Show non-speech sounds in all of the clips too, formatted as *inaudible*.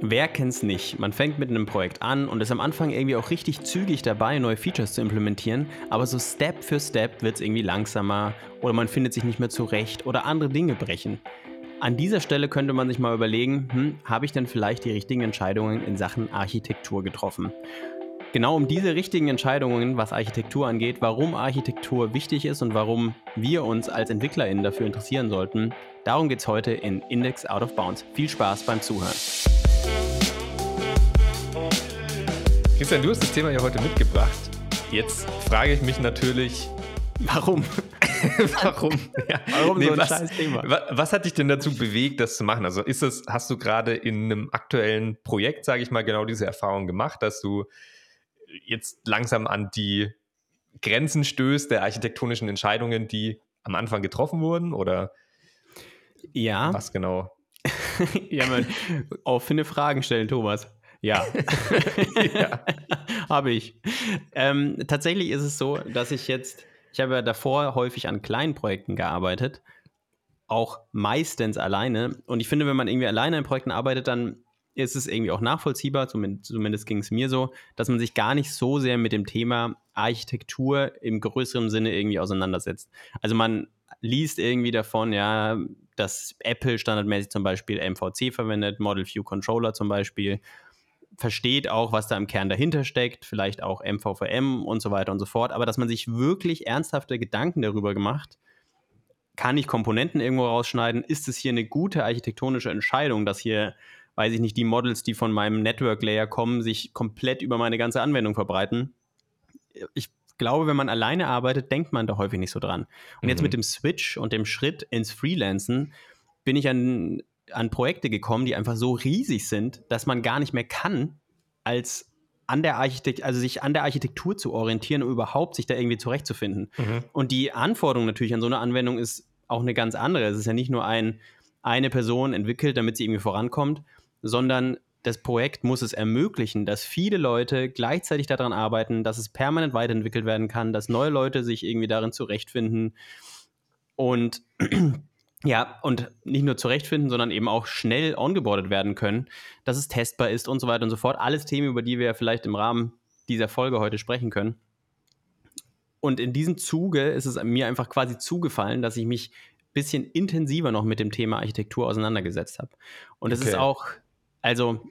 Wer kennt's nicht? Man fängt mit einem Projekt an und ist am Anfang irgendwie auch richtig zügig dabei, neue Features zu implementieren, aber so Step für Step wird es irgendwie langsamer oder man findet sich nicht mehr zurecht oder andere Dinge brechen. An dieser Stelle könnte man sich mal überlegen, hm, habe ich denn vielleicht die richtigen Entscheidungen in Sachen Architektur getroffen? Genau um diese richtigen Entscheidungen, was Architektur angeht, warum Architektur wichtig ist und warum wir uns als EntwicklerInnen dafür interessieren sollten, darum geht es heute in Index Out of Bounds. Viel Spaß beim Zuhören. Christian, du hast das Thema ja heute mitgebracht. Jetzt frage ich mich natürlich, warum? *laughs* warum? Ja. Warum nee, so ein was, scheiß Thema? Was hat dich denn dazu bewegt, das zu machen? Also ist das, hast du gerade in einem aktuellen Projekt, sage ich mal, genau diese Erfahrung gemacht, dass du jetzt langsam an die Grenzen stößt der architektonischen Entscheidungen, die am Anfang getroffen wurden? Oder ja. was genau? *laughs* ja, man, offene Fragen stellen, Thomas. Ja, *laughs* ja. *laughs* habe ich. Ähm, tatsächlich ist es so, dass ich jetzt, ich habe ja davor häufig an kleinen Projekten gearbeitet, auch meistens alleine. Und ich finde, wenn man irgendwie alleine an Projekten arbeitet, dann ist es irgendwie auch nachvollziehbar, zumindest, zumindest ging es mir so, dass man sich gar nicht so sehr mit dem Thema Architektur im größeren Sinne irgendwie auseinandersetzt. Also man liest irgendwie davon, ja, dass Apple standardmäßig zum Beispiel MVC verwendet, Model View Controller zum Beispiel versteht auch, was da im Kern dahinter steckt, vielleicht auch MVVM und so weiter und so fort, aber dass man sich wirklich ernsthafte Gedanken darüber gemacht, kann ich Komponenten irgendwo rausschneiden? Ist es hier eine gute architektonische Entscheidung, dass hier, weiß ich nicht, die Models, die von meinem Network Layer kommen, sich komplett über meine ganze Anwendung verbreiten? Ich glaube, wenn man alleine arbeitet, denkt man da häufig nicht so dran. Und mhm. jetzt mit dem Switch und dem Schritt ins Freelancen bin ich an an Projekte gekommen, die einfach so riesig sind, dass man gar nicht mehr kann, als an der Architekt also sich an der Architektur zu orientieren, um überhaupt sich da irgendwie zurechtzufinden. Mhm. Und die Anforderung natürlich an so eine Anwendung ist auch eine ganz andere. Es ist ja nicht nur ein, eine Person entwickelt, damit sie irgendwie vorankommt, sondern das Projekt muss es ermöglichen, dass viele Leute gleichzeitig daran arbeiten, dass es permanent weiterentwickelt werden kann, dass neue Leute sich irgendwie darin zurechtfinden. Und ja, und nicht nur zurechtfinden, sondern eben auch schnell ongeboardet werden können, dass es testbar ist und so weiter und so fort. Alles Themen, über die wir vielleicht im Rahmen dieser Folge heute sprechen können. Und in diesem Zuge ist es mir einfach quasi zugefallen, dass ich mich ein bisschen intensiver noch mit dem Thema Architektur auseinandergesetzt habe. Und es okay. ist auch, also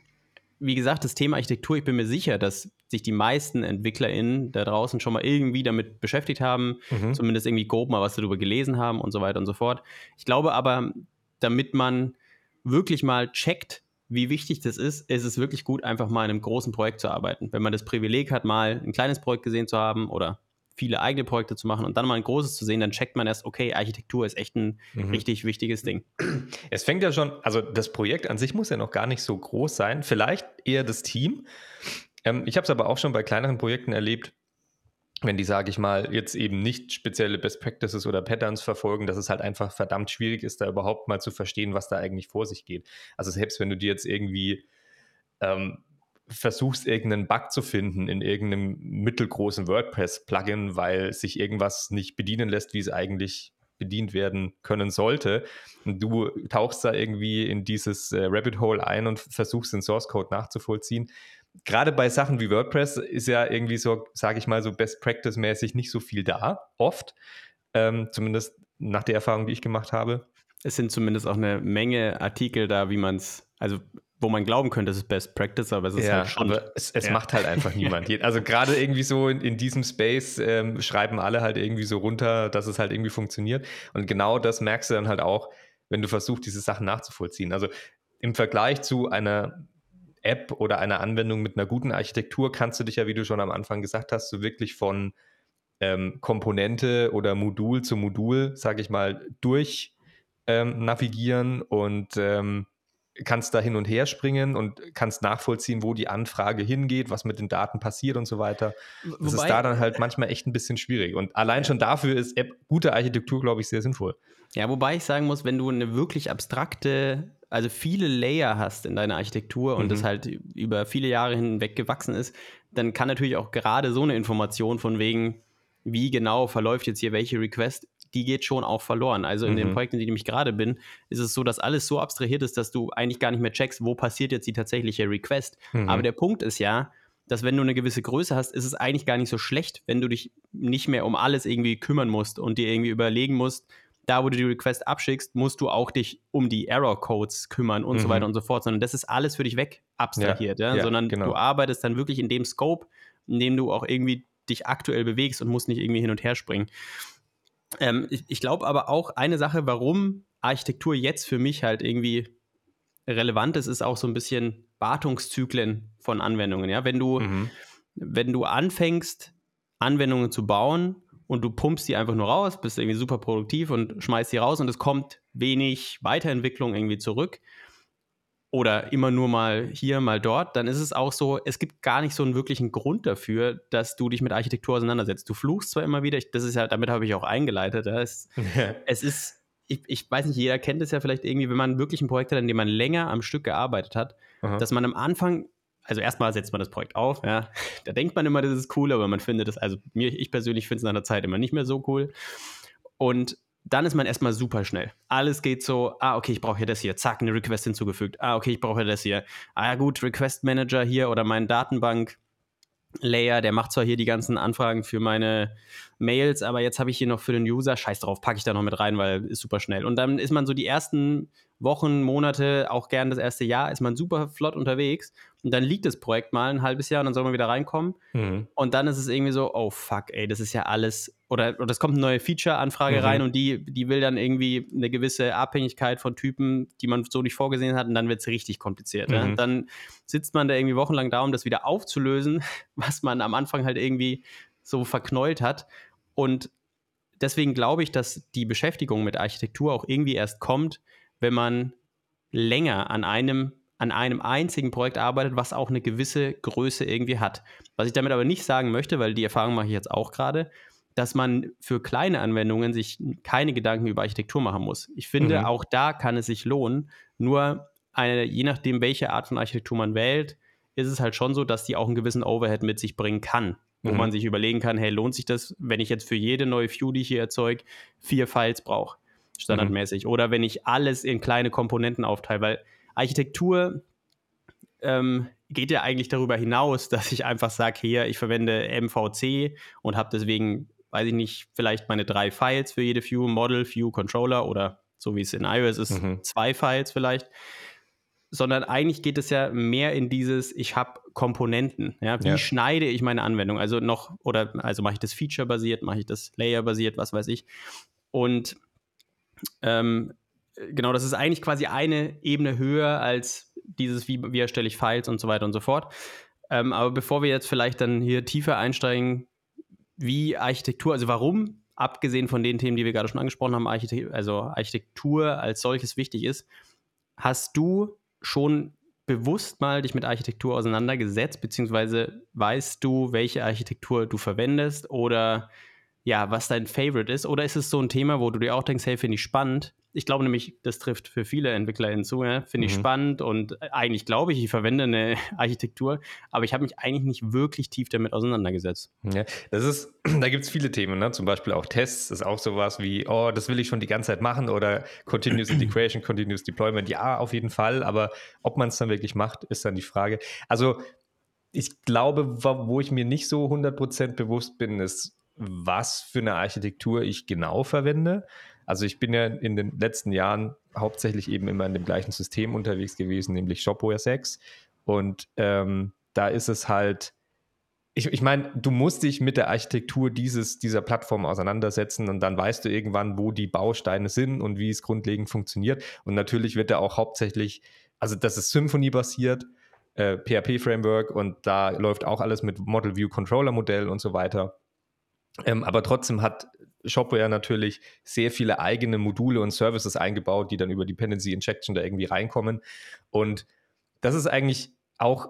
wie gesagt, das Thema Architektur, ich bin mir sicher, dass sich die meisten EntwicklerInnen da draußen schon mal irgendwie damit beschäftigt haben, mhm. zumindest irgendwie grob mal was darüber gelesen haben und so weiter und so fort. Ich glaube aber, damit man wirklich mal checkt, wie wichtig das ist, ist es wirklich gut, einfach mal in einem großen Projekt zu arbeiten. Wenn man das Privileg hat, mal ein kleines Projekt gesehen zu haben oder viele eigene Projekte zu machen und dann mal ein großes zu sehen, dann checkt man erst, okay, Architektur ist echt ein mhm. richtig wichtiges Ding. Es fängt ja schon, also das Projekt an sich muss ja noch gar nicht so groß sein, vielleicht eher das Team. Ähm, ich habe es aber auch schon bei kleineren Projekten erlebt, wenn die, sage ich mal, jetzt eben nicht spezielle Best Practices oder Patterns verfolgen, dass es halt einfach verdammt schwierig ist, da überhaupt mal zu verstehen, was da eigentlich vor sich geht. Also selbst wenn du dir jetzt irgendwie ähm, versuchst, irgendeinen Bug zu finden in irgendeinem mittelgroßen WordPress-Plugin, weil sich irgendwas nicht bedienen lässt, wie es eigentlich bedient werden können sollte. Und du tauchst da irgendwie in dieses äh, Rabbit Hole ein und versuchst den Source Code nachzuvollziehen. Gerade bei Sachen wie WordPress ist ja irgendwie so, sage ich mal, so Best Practice-mäßig nicht so viel da, oft. Ähm, zumindest nach der Erfahrung, die ich gemacht habe. Es sind zumindest auch eine Menge Artikel da, wie man es, also wo man glauben könnte, es ist Best Practice, aber es ist ja, halt schon. Aber es, es ja. macht halt einfach *laughs* niemand. Also gerade irgendwie so in, in diesem Space ähm, schreiben alle halt irgendwie so runter, dass es halt irgendwie funktioniert. Und genau das merkst du dann halt auch, wenn du versuchst, diese Sachen nachzuvollziehen. Also im Vergleich zu einer App oder einer Anwendung mit einer guten Architektur kannst du dich ja, wie du schon am Anfang gesagt hast, so wirklich von ähm, Komponente oder Modul zu Modul, sage ich mal, durch ähm, navigieren und ähm, kannst da hin und her springen und kannst nachvollziehen, wo die Anfrage hingeht, was mit den Daten passiert und so weiter. Das Wobei, ist da dann halt manchmal echt ein bisschen schwierig. Und allein schon dafür ist App, gute Architektur, glaube ich, sehr sinnvoll. Ja, wobei ich sagen muss, wenn du eine wirklich abstrakte, also viele Layer hast in deiner Architektur und mhm. das halt über viele Jahre hinweg gewachsen ist, dann kann natürlich auch gerade so eine Information von wegen, wie genau verläuft jetzt hier welche Request, die geht schon auch verloren. Also in Mhm. den Projekten, in denen ich gerade bin, ist es so, dass alles so abstrahiert ist, dass du eigentlich gar nicht mehr checkst, wo passiert jetzt die tatsächliche Request. Mhm. Aber der Punkt ist ja, dass wenn du eine gewisse Größe hast, ist es eigentlich gar nicht so schlecht, wenn du dich nicht mehr um alles irgendwie kümmern musst und dir irgendwie überlegen musst, da wo du die Request abschickst, musst du auch dich um die Error-Codes kümmern und so Mhm. weiter und so fort, sondern das ist alles für dich weg abstrahiert, ja, ja, sondern genau. du arbeitest dann wirklich in dem Scope, in dem du auch irgendwie dich aktuell bewegst und musst nicht irgendwie hin und her springen. Ähm, ich ich glaube aber auch eine Sache, warum Architektur jetzt für mich halt irgendwie relevant ist, ist auch so ein bisschen Wartungszyklen von Anwendungen. Ja, wenn du, Mhm. wenn du anfängst, Anwendungen zu bauen und du pumpst die einfach nur raus, bist irgendwie super produktiv und schmeißt die raus und es kommt wenig Weiterentwicklung irgendwie zurück oder immer nur mal hier, mal dort, dann ist es auch so, es gibt gar nicht so einen wirklichen Grund dafür, dass du dich mit Architektur auseinandersetzt. Du fluchst zwar immer wieder, ich, das ist ja, damit habe ich auch eingeleitet, es, *laughs* es ist, ich, ich weiß nicht, jeder kennt es ja vielleicht irgendwie, wenn man wirklich ein Projekt hat, an dem man länger am Stück gearbeitet hat, Aha. dass man am Anfang, also erstmal setzt man das Projekt auf, ja, da denkt man immer, das ist cool, aber man findet es, also mir, ich persönlich finde es nach einer Zeit immer nicht mehr so cool. Und dann ist man erstmal super schnell. Alles geht so, ah, okay, ich brauche hier das hier, zack, eine Request hinzugefügt. Ah, okay, ich brauche das hier. Ah, gut, Request Manager hier oder mein Datenbank Layer, der macht zwar hier die ganzen Anfragen für meine Mails, aber jetzt habe ich hier noch für den User, scheiß drauf, packe ich da noch mit rein, weil ist super schnell. Und dann ist man so die ersten Wochen, Monate, auch gern das erste Jahr, ist man super flott unterwegs. Und dann liegt das Projekt mal ein halbes Jahr und dann soll man wieder reinkommen. Mhm. Und dann ist es irgendwie so, oh fuck, ey, das ist ja alles. Oder, oder es kommt eine neue Feature-Anfrage Mhm. rein und die, die will dann irgendwie eine gewisse Abhängigkeit von Typen, die man so nicht vorgesehen hat, und dann wird es richtig kompliziert. Mhm. Dann sitzt man da irgendwie wochenlang da, um das wieder aufzulösen, *laughs* was man am Anfang halt irgendwie so verknäult hat. Und deswegen glaube ich, dass die Beschäftigung mit Architektur auch irgendwie erst kommt, wenn man länger an einem, an einem einzigen Projekt arbeitet, was auch eine gewisse Größe irgendwie hat. Was ich damit aber nicht sagen möchte, weil die Erfahrung mache ich jetzt auch gerade, dass man für kleine Anwendungen sich keine Gedanken über Architektur machen muss. Ich finde, Mhm. auch da kann es sich lohnen. Nur eine, je nachdem, welche Art von Architektur man wählt, ist es halt schon so, dass die auch einen gewissen Overhead mit sich bringen kann. Wo Mhm. man sich überlegen kann, hey, lohnt sich das, wenn ich jetzt für jede neue View, die ich hier erzeuge, vier Files brauche, standardmäßig. Oder wenn ich alles in kleine Komponenten aufteile, weil Architektur ähm, geht ja eigentlich darüber hinaus, *laughs* dass ich einfach sage, hier, ich verwende MVC und habe deswegen, weiß ich nicht, vielleicht meine drei Files für jede View, Model, View, Controller oder so wie es in iOS ist, Mhm. zwei Files vielleicht. Sondern eigentlich geht es ja mehr in dieses, ich habe Komponenten. Ja? Wie Ja. schneide ich meine Anwendung? Also noch, oder also mache ich das Feature-basiert, mache ich das Layer-basiert, was weiß ich. Und ähm, genau, das ist eigentlich quasi eine Ebene höher als dieses, wie, wie erstelle ich Files und so weiter und so fort. Ähm, aber bevor wir jetzt vielleicht dann hier tiefer einsteigen, wie Architektur, also warum, abgesehen von den Themen, die wir gerade schon angesprochen haben, Architekt also Architektur als solches wichtig ist, hast du schon bewusst mal dich mit Architektur auseinandergesetzt, beziehungsweise weißt du, welche Architektur du verwendest oder ja, was dein Favorite ist? Oder ist es so ein Thema, wo du dir auch denkst, hey, finde ich spannend? Ich glaube nämlich, das trifft für viele EntwicklerInnen zu, ja? finde ich Mhm. spannend und eigentlich glaube ich, ich verwende eine *laughs* Architektur, aber ich habe mich eigentlich nicht wirklich tief damit auseinandergesetzt. Ja, das ist, *clears throat* da gibt es viele Themen, ne? zum Beispiel auch Tests, ist auch sowas wie, oh, das will ich schon die ganze Zeit machen oder Continuous *clears throat* Integration, Continuous Deployment, ja, auf jeden Fall, aber ob man es dann wirklich macht, ist dann die Frage. Also ich glaube, wo wo ich mir nicht so 100% bewusst bin, ist, was für eine Architektur ich genau verwende. Also ich bin ja in den letzten Jahren hauptsächlich eben immer in dem gleichen System unterwegs gewesen, nämlich Shopware 6. Und ähm, da ist es halt, ich, ich meine, du musst dich mit der Architektur dieses, dieser Plattform auseinandersetzen und dann weißt du irgendwann, wo die Bausteine sind und wie es grundlegend funktioniert. Und natürlich wird da auch hauptsächlich, also das ist Symfony-basiert, äh, PHP-Framework und da läuft auch alles mit Model View Controller Modell und so weiter. Ähm, aber trotzdem hat Shopware natürlich sehr viele eigene Module und Services eingebaut, die dann über Dependency Injection da irgendwie reinkommen. Und das ist eigentlich auch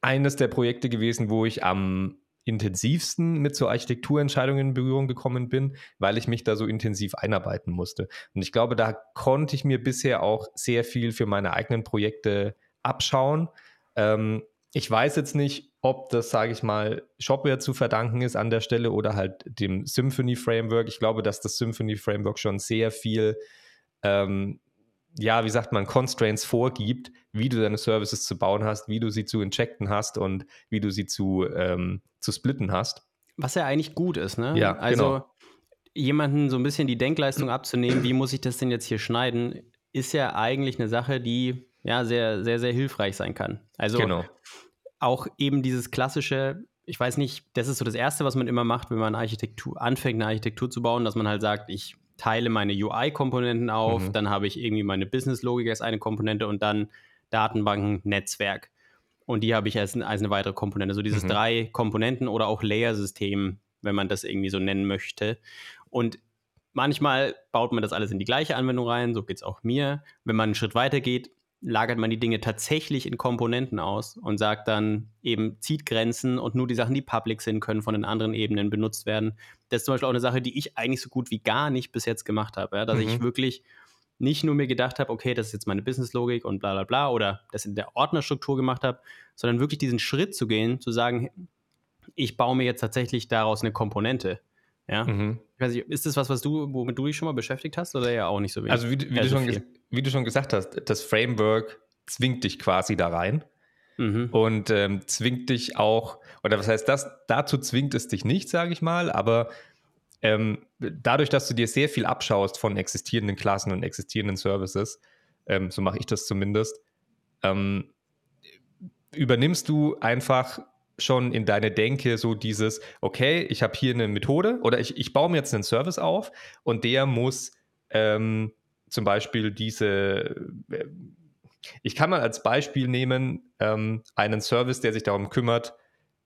eines der Projekte gewesen, wo ich am intensivsten mit so Architekturentscheidungen in Berührung gekommen bin, weil ich mich da so intensiv einarbeiten musste. Und ich glaube, da konnte ich mir bisher auch sehr viel für meine eigenen Projekte abschauen. Ähm, ich weiß jetzt nicht, ob das, sage ich mal, Shopware zu verdanken ist an der Stelle oder halt dem Symphony Framework. Ich glaube, dass das Symphony Framework schon sehr viel, ähm, ja, wie sagt man, Constraints vorgibt, wie du deine Services zu bauen hast, wie du sie zu injecten hast und wie du sie zu, ähm, zu splitten hast. Was ja eigentlich gut ist, ne? Ja, also genau. jemanden so ein bisschen die Denkleistung abzunehmen, wie muss ich das denn jetzt hier schneiden, ist ja eigentlich eine Sache, die ja sehr, sehr, sehr hilfreich sein kann. Also Genau. auch eben dieses klassische, ich weiß nicht, das ist so das Erste, was man immer macht, wenn man Architektur anfängt, eine Architektur zu bauen, dass man halt sagt, ich teile meine UI-Komponenten auf, Mhm. dann habe ich irgendwie meine Business-Logik als eine Komponente und dann Datenbanken, Netzwerk. Und die habe ich als, als eine weitere Komponente. So dieses Mhm. drei Komponenten oder auch Layer-System, wenn man das irgendwie so nennen möchte. Und manchmal baut man das alles in die gleiche Anwendung rein, so geht es auch mir. Wenn man einen Schritt weiter geht, lagert man die Dinge tatsächlich in Komponenten aus und sagt dann eben, zieht Grenzen und nur die Sachen, die public sind, können von den anderen Ebenen benutzt werden. Das ist zum Beispiel auch eine Sache, die ich eigentlich so gut wie gar nicht bis jetzt gemacht habe. Ja? Dass Mhm. ich wirklich nicht nur mir gedacht habe, okay, das ist jetzt meine Businesslogik und bla bla bla oder das in der Ordnerstruktur gemacht habe, sondern wirklich diesen Schritt zu gehen, zu sagen, ich baue mir jetzt tatsächlich daraus eine Komponente. Ja, Mhm. ich weiß nicht, ist das was, was du, womit du dich schon mal beschäftigt hast oder ja auch nicht so wenig? Also wie, du- wie, Ja, du so schon, viel. Wie du schon gesagt hast, das Framework zwingt dich quasi da rein Mhm. und ähm, zwingt dich auch, oder was heißt das, dazu zwingt es dich nicht, sage ich mal, aber ähm, dadurch, dass du dir sehr viel abschaust von existierenden Klassen und existierenden Services, ähm, so mache ich das zumindest, ähm, übernimmst du einfach schon in deine Denke so dieses, okay, ich habe hier eine Methode oder ich, ich baue mir jetzt einen Service auf und der muss ähm, zum Beispiel diese, äh, ich kann mal als Beispiel nehmen, ähm, einen Service, der sich darum kümmert,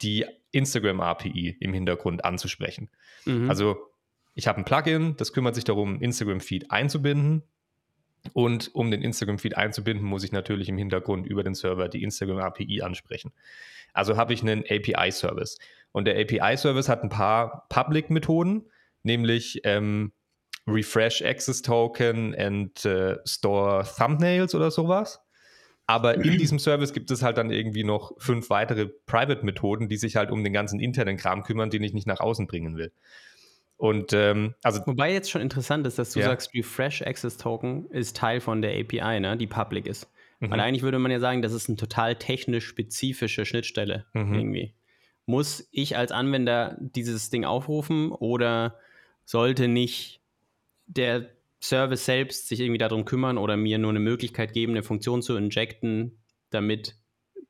die Instagram-API im Hintergrund anzusprechen. Mhm. Also ich habe ein Plugin, das kümmert sich darum, Instagram-Feed einzubinden. Und um den Instagram-Feed einzubinden, muss ich natürlich im Hintergrund über den Server die Instagram-API ansprechen. Also habe ich einen API-Service. Und der API-Service hat ein paar Public-Methoden, nämlich ähm, Refresh Access Token and äh, Store Thumbnails oder sowas. Aber in diesem Service gibt es halt dann irgendwie noch fünf weitere Private-Methoden, die sich halt um den ganzen internen Kram kümmern, den ich nicht nach außen bringen will. Und ähm, also Wobei jetzt schon interessant ist, dass du Ja. sagst, Refresh Access Token ist Teil von der API, ne, die public ist. Mhm. Weil eigentlich würde man ja sagen, das ist eine total technisch spezifische Schnittstelle Mhm. irgendwie. Muss ich als Anwender dieses Ding aufrufen oder sollte nicht der Service selbst sich irgendwie darum kümmern oder mir nur eine Möglichkeit geben, eine Funktion zu injecten, damit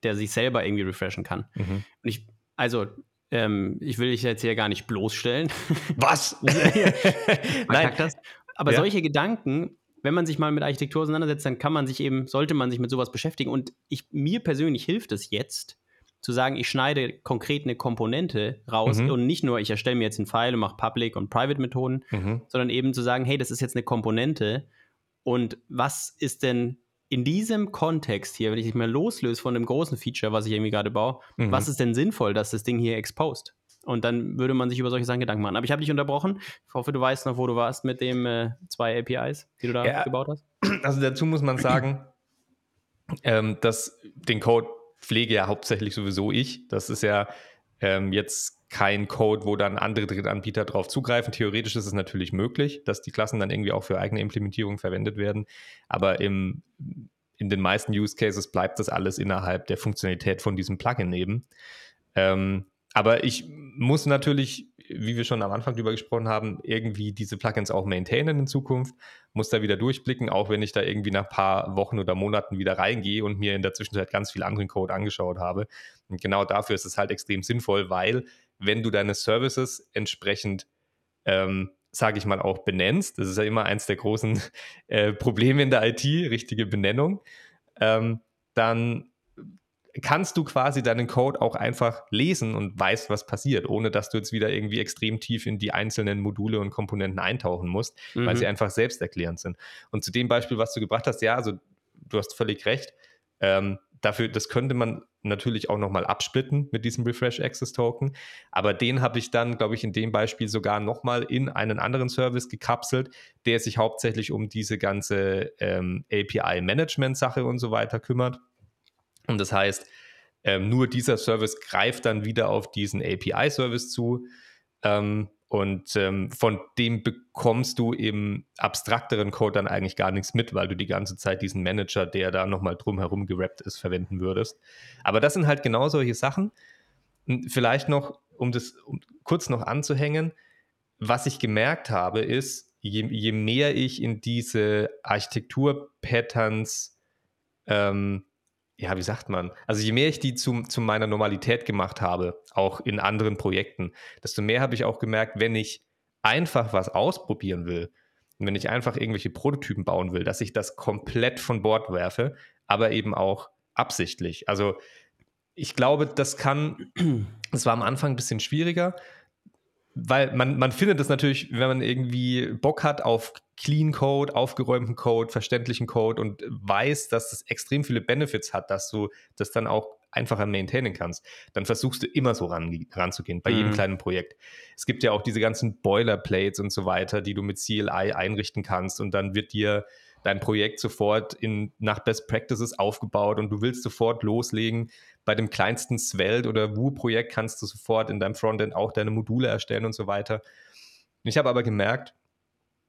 der sich selber irgendwie refreshen kann? Mhm. Und ich, also, ähm, ich will dich jetzt hier gar nicht bloßstellen. *laughs* Was? *laughs* Nein, *laughs* das. Aber Ja. solche Gedanken, wenn man sich mal mit Architektur auseinandersetzt, dann kann man sich eben, sollte man sich mit sowas beschäftigen. Und ich, mir persönlich hilft es jetzt, zu sagen, ich schneide konkret eine Komponente raus Mhm. und nicht nur, ich erstelle mir jetzt einen File und mache Public und Private Methoden, Mhm. sondern eben zu sagen, hey, das ist jetzt eine Komponente und was ist denn in diesem Kontext hier, wenn ich mich mal loslöse von dem großen Feature, was ich irgendwie gerade baue, Mhm. was ist denn sinnvoll, dass das Ding hier exposed? Und dann würde man sich über solche Sachen Gedanken machen. Aber ich habe dich unterbrochen. Ich hoffe, du weißt noch, wo du warst mit den äh, zwei APIs, die du da Ja. gebaut hast. Also dazu muss man sagen, *clears throat* ähm, dass den Code pflege ja hauptsächlich sowieso ich. Das ist ja ähm, jetzt kein Code, wo dann andere Drittanbieter drauf zugreifen. Theoretisch ist es natürlich möglich, dass die Klassen dann irgendwie auch für eigene Implementierung verwendet werden. Aber im, in den meisten Use Cases bleibt das alles innerhalb der Funktionalität von diesem Plugin eben. Ähm, aber ich muss natürlich, wie wir schon am Anfang drüber gesprochen haben, irgendwie diese Plugins auch maintainen in Zukunft, muss da wieder durchblicken, auch wenn ich da irgendwie nach ein paar Wochen oder Monaten wieder reingehe und mir in der Zwischenzeit ganz viel anderen Code angeschaut habe. Und genau dafür ist es halt extrem sinnvoll, weil wenn du deine Services entsprechend, ähm, sage ich mal, auch benennst, das ist ja immer eins der großen *laughs* äh, Probleme in der IT, richtige Benennung, ähm, dann kannst du quasi deinen Code auch einfach lesen und weißt, was passiert, ohne dass du jetzt wieder irgendwie extrem tief in die einzelnen Module und Komponenten eintauchen musst, weil Mhm. sie einfach selbsterklärend sind. Und zu dem Beispiel, was du gebracht hast, ja, also du hast völlig recht. Ähm, dafür, das könnte man natürlich auch nochmal absplitten mit diesem Refresh Access Token. Aber den habe ich dann, glaube ich, in dem Beispiel sogar nochmal in einen anderen Service gekapselt, der sich hauptsächlich um diese ganze ähm, API-Management-Sache und so weiter kümmert. Und das heißt, Ähm, nur dieser Service greift dann wieder auf diesen API-Service zu. Ähm, und ähm, von dem bekommst du im abstrakteren Code dann eigentlich gar nichts mit, weil du die ganze Zeit diesen Manager, der da nochmal drumherum gerappt ist, verwenden würdest. Aber das sind halt genau solche Sachen. Vielleicht noch, um das um kurz noch anzuhängen, was ich gemerkt habe, ist, je, je mehr ich in diese Architektur-Patterns ähm, ja, wie sagt man? Also je mehr ich die zu, zu meiner Normalität gemacht habe, auch in anderen Projekten, desto mehr habe ich auch gemerkt, wenn ich einfach was ausprobieren will wenn ich einfach irgendwelche Prototypen bauen will, dass ich das komplett von Bord werfe, aber eben auch absichtlich. Also ich glaube, das kann, *clears throat* das war am Anfang ein bisschen schwieriger, weil man, man findet es natürlich, wenn man irgendwie Bock hat auf Clean Code, aufgeräumten Code, verständlichen Code und weiß, dass das extrem viele Benefits hat, dass du das dann auch einfacher maintainen kannst, dann versuchst du immer so ran, ranzugehen bei mhm. jedem kleinen Projekt. Es gibt ja auch diese ganzen Boilerplates und so weiter, die du mit CLI einrichten kannst und dann wird dir dein Projekt sofort in, nach Best Practices aufgebaut und du willst sofort loslegen. Bei dem kleinsten Svelte oder Woo-Projekt kannst du sofort in deinem Frontend auch deine Module erstellen und so weiter. Ich habe aber gemerkt,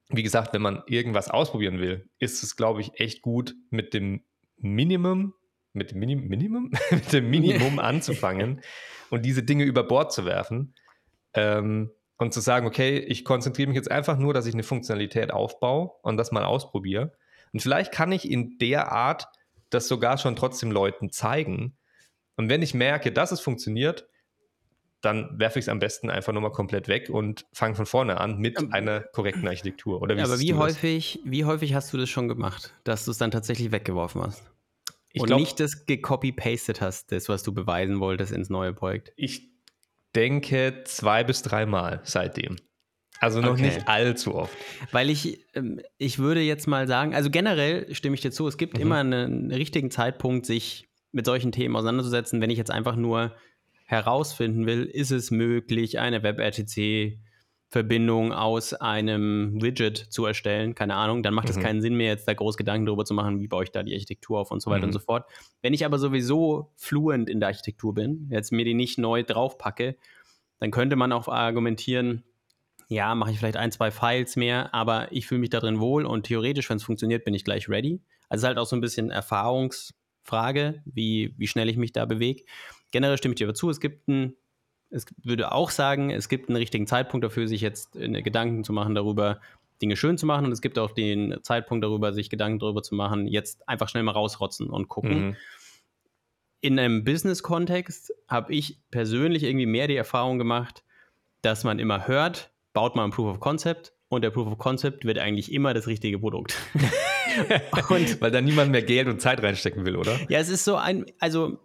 wie gesagt, wenn man irgendwas ausprobieren will, ist es, glaube ich, echt gut, mit dem Minimum, mit dem Minim Minimum, *laughs* mit dem Minimum *laughs* anzufangen und diese Dinge über Bord zu werfen ähm, und zu sagen, okay, ich konzentriere mich jetzt einfach nur, dass ich eine Funktionalität aufbaue und das mal ausprobiere. Und vielleicht kann ich in der Art das sogar schon trotzdem Leuten zeigen. Und wenn ich merke, dass es funktioniert, dann werfe ich es am besten einfach nochmal komplett weg und fange von vorne an mit ähm, einer korrekten Architektur. Oder wie ja, aber wie häufig, wie häufig hast du das schon gemacht, dass du es dann tatsächlich weggeworfen hast? Ich und glaub, nicht das gecopy-pasted hast, das, was du beweisen wolltest ins neue Projekt. Ich denke zwei bis dreimal seitdem. Also noch okay. nicht allzu oft. Weil ich, ähm, ich würde jetzt mal sagen, also generell stimme ich dir zu, es gibt mhm. immer einen richtigen Zeitpunkt, sich mit solchen Themen auseinanderzusetzen, wenn ich jetzt einfach nur herausfinden will, ist es möglich, eine WebRTC Verbindung aus einem Widget zu erstellen, keine Ahnung, dann macht es mhm. keinen Sinn mehr, jetzt da groß Gedanken darüber zu machen, wie baue ich da die Architektur auf und so weiter mhm. und so fort. Wenn ich aber sowieso fluent in der Architektur bin, jetzt mir die nicht neu draufpacke, dann könnte man auch argumentieren, ja, mache ich vielleicht ein, zwei Files mehr, aber ich fühle mich da drin wohl und theoretisch, wenn es funktioniert, bin ich gleich ready. Also es ist halt auch so ein bisschen Erfahrungsfrage, wie, wie schnell ich mich da bewege generell stimme ich dir zu, es gibt einen, es würde auch sagen, es gibt einen richtigen Zeitpunkt dafür, sich jetzt äh, Gedanken zu machen darüber, Dinge schön zu machen und es gibt auch den Zeitpunkt darüber, sich Gedanken darüber zu machen, jetzt einfach schnell mal rausrotzen und gucken. Mhm. In einem Business-Kontext habe ich persönlich irgendwie mehr die Erfahrung gemacht, dass man immer hört, baut man ein Proof of Concept und der Proof of Concept wird eigentlich immer das richtige Produkt. *laughs* *laughs* und, Weil da niemand mehr Geld und Zeit reinstecken will, oder? Ja, es ist so ein, also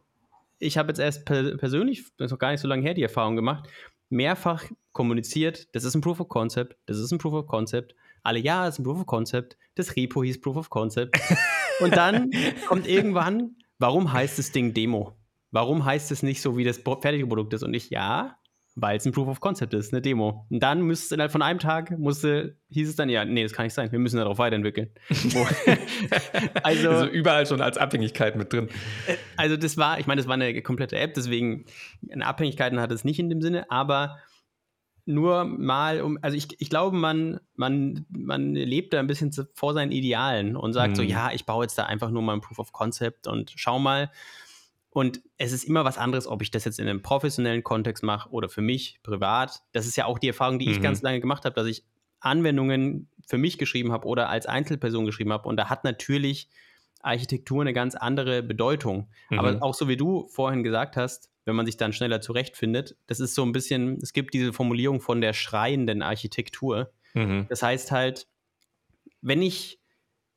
ich habe jetzt erst per persönlich, das ist noch gar nicht so lange her, die Erfahrung gemacht, mehrfach kommuniziert, das ist ein Proof of Concept, das ist ein Proof of Concept. Alle, ja, das ist ein Proof of Concept. Das Repo hieß Proof of Concept. *laughs* Und dann kommt irgendwann, warum heißt das Ding Demo? Warum heißt es nicht so, wie das fertige Produkt ist? Und ich, ja, weil es ein Proof of Concept ist, eine Demo. Und dann müsste innerhalb von einem Tag musste, hieß es dann, ja, nee, das kann nicht sein, wir müssen darauf weiterentwickeln. *laughs* *laughs* also, also, überall schon als Abhängigkeit mit drin. Äh, also das war, ich meine, das war eine komplette App, deswegen eine Abhängigkeiten hat es nicht in dem Sinne, aber nur mal um, also ich, ich glaube, man, man, man lebt da ein bisschen vor seinen Idealen und sagt hm. so, mhm. ja, ich baue jetzt da einfach nur mal ein Proof of Concept und schau mal, und es ist immer was anderes, ob ich das jetzt in einem professionellen Kontext mache oder für mich privat. Das ist ja auch die Erfahrung, die mhm. ich ganz lange gemacht habe, dass ich Anwendungen für mich geschrieben habe oder als Einzelperson geschrieben habe. Und da hat natürlich Architektur eine ganz andere Bedeutung. Mhm. Aber auch so wie du vorhin gesagt hast, wenn man sich dann schneller zurechtfindet, das ist so ein bisschen, es gibt diese Formulierung von der schreienden Architektur. Mhm. Das heißt halt, wenn ich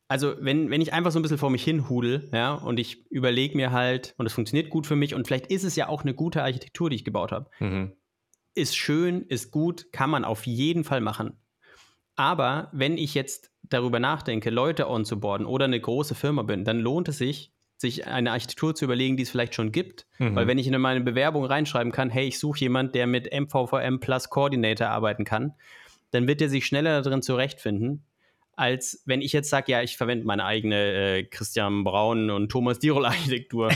also wenn, wenn ich einfach so ein bisschen vor mich hin hudel, ja, und ich überlege mir halt, und es funktioniert gut für mich, und vielleicht ist es ja auch eine gute Architektur, die ich gebaut habe. Mhm. Ist schön, ist gut, kann man auf jeden Fall machen. Aber wenn ich jetzt darüber nachdenke, Leute onzuboarden oder eine große Firma bin, dann lohnt es sich, sich eine Architektur zu überlegen, die es vielleicht schon gibt. Mhm. Weil wenn ich in meine Bewerbung reinschreiben kann, hey, ich suche jemanden, der mit MVVM Plus Coordinator arbeiten kann, dann wird er sich schneller darin zurechtfinden, als wenn ich jetzt sage, ja, ich verwende meine eigene äh, Christian Braun und Thomas Dirol Architektur.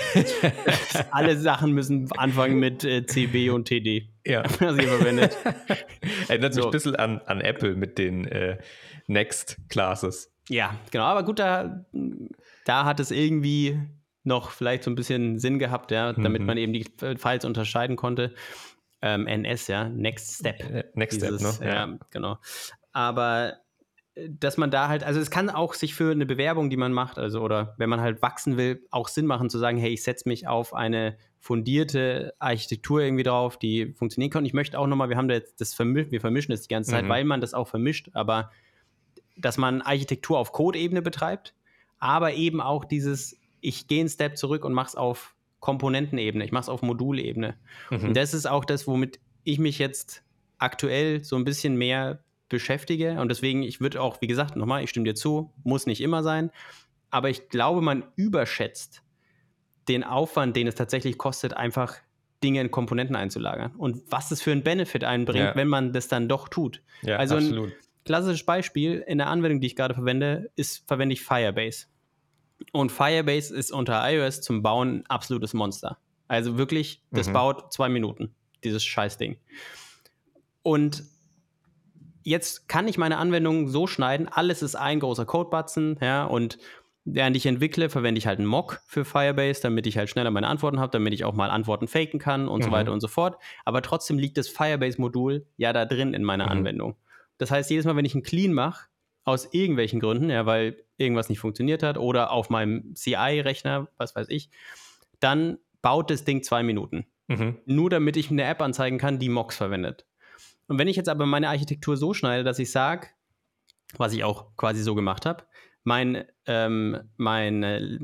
*laughs* Alle Sachen müssen anfangen mit äh, CB und TD. Ja. *laughs* Was ihr verwendet. Erinnert so. mich ein bisschen an, an Apple mit den äh, Next Classes. Ja, genau. Aber gut, da, da hat es irgendwie noch vielleicht so ein bisschen Sinn gehabt, ja, damit mhm. man eben die Files unterscheiden konnte. Ähm, NS, ja, Next Step. Äh, Next Dieses, Step, ne? Ja, ja, genau. Aber dass man da halt, also es kann auch sich für eine Bewerbung, die man macht, also oder wenn man halt wachsen will, auch Sinn machen zu sagen, hey, ich setze mich auf eine fundierte Architektur irgendwie drauf, die funktionieren kann. Ich möchte auch nochmal, wir haben da jetzt das vermischt, wir vermischen das die ganze Zeit, mhm. weil man das auch vermischt, aber dass man Architektur auf Code-Ebene betreibt, aber eben auch dieses, ich gehe einen Step zurück und mache es auf Komponentenebene, ich mache es auf Modulebene. Mhm. Und das ist auch das, womit ich mich jetzt aktuell so ein bisschen mehr beschäftige. Und deswegen, ich würde auch, wie gesagt, nochmal, ich stimme dir zu, muss nicht immer sein. Aber ich glaube, man überschätzt den Aufwand, den es tatsächlich kostet, einfach Dinge in Komponenten einzulagern. Und was es für einen Benefit einbringt, ja. wenn man das dann doch tut. Ja, also absolut. ein klassisches Beispiel in der Anwendung, die ich gerade verwende, ist, verwende ich Firebase. Und Firebase ist unter iOS zum Bauen ein absolutes Monster. Also wirklich, das mhm. baut zwei Minuten, dieses Scheißding. Und jetzt kann ich meine Anwendung so schneiden, alles ist ein großer Codebatzen, ja, und während ich entwickle, verwende ich halt einen Mock für Firebase, damit ich halt schneller meine Antworten habe, damit ich auch mal Antworten faken kann und mhm. so weiter und so fort. Aber trotzdem liegt das Firebase-Modul ja da drin in meiner mhm. Anwendung. Das heißt, jedes Mal, wenn ich einen Clean mache, aus irgendwelchen Gründen, ja, weil irgendwas nicht funktioniert hat oder auf meinem CI-Rechner, was weiß ich, dann baut das Ding zwei Minuten. Mhm. Nur damit ich eine App anzeigen kann, die Mocks verwendet. Und wenn ich jetzt aber meine Architektur so schneide, dass ich sage, was ich auch quasi so gemacht habe, mein, ähm, mein, äh,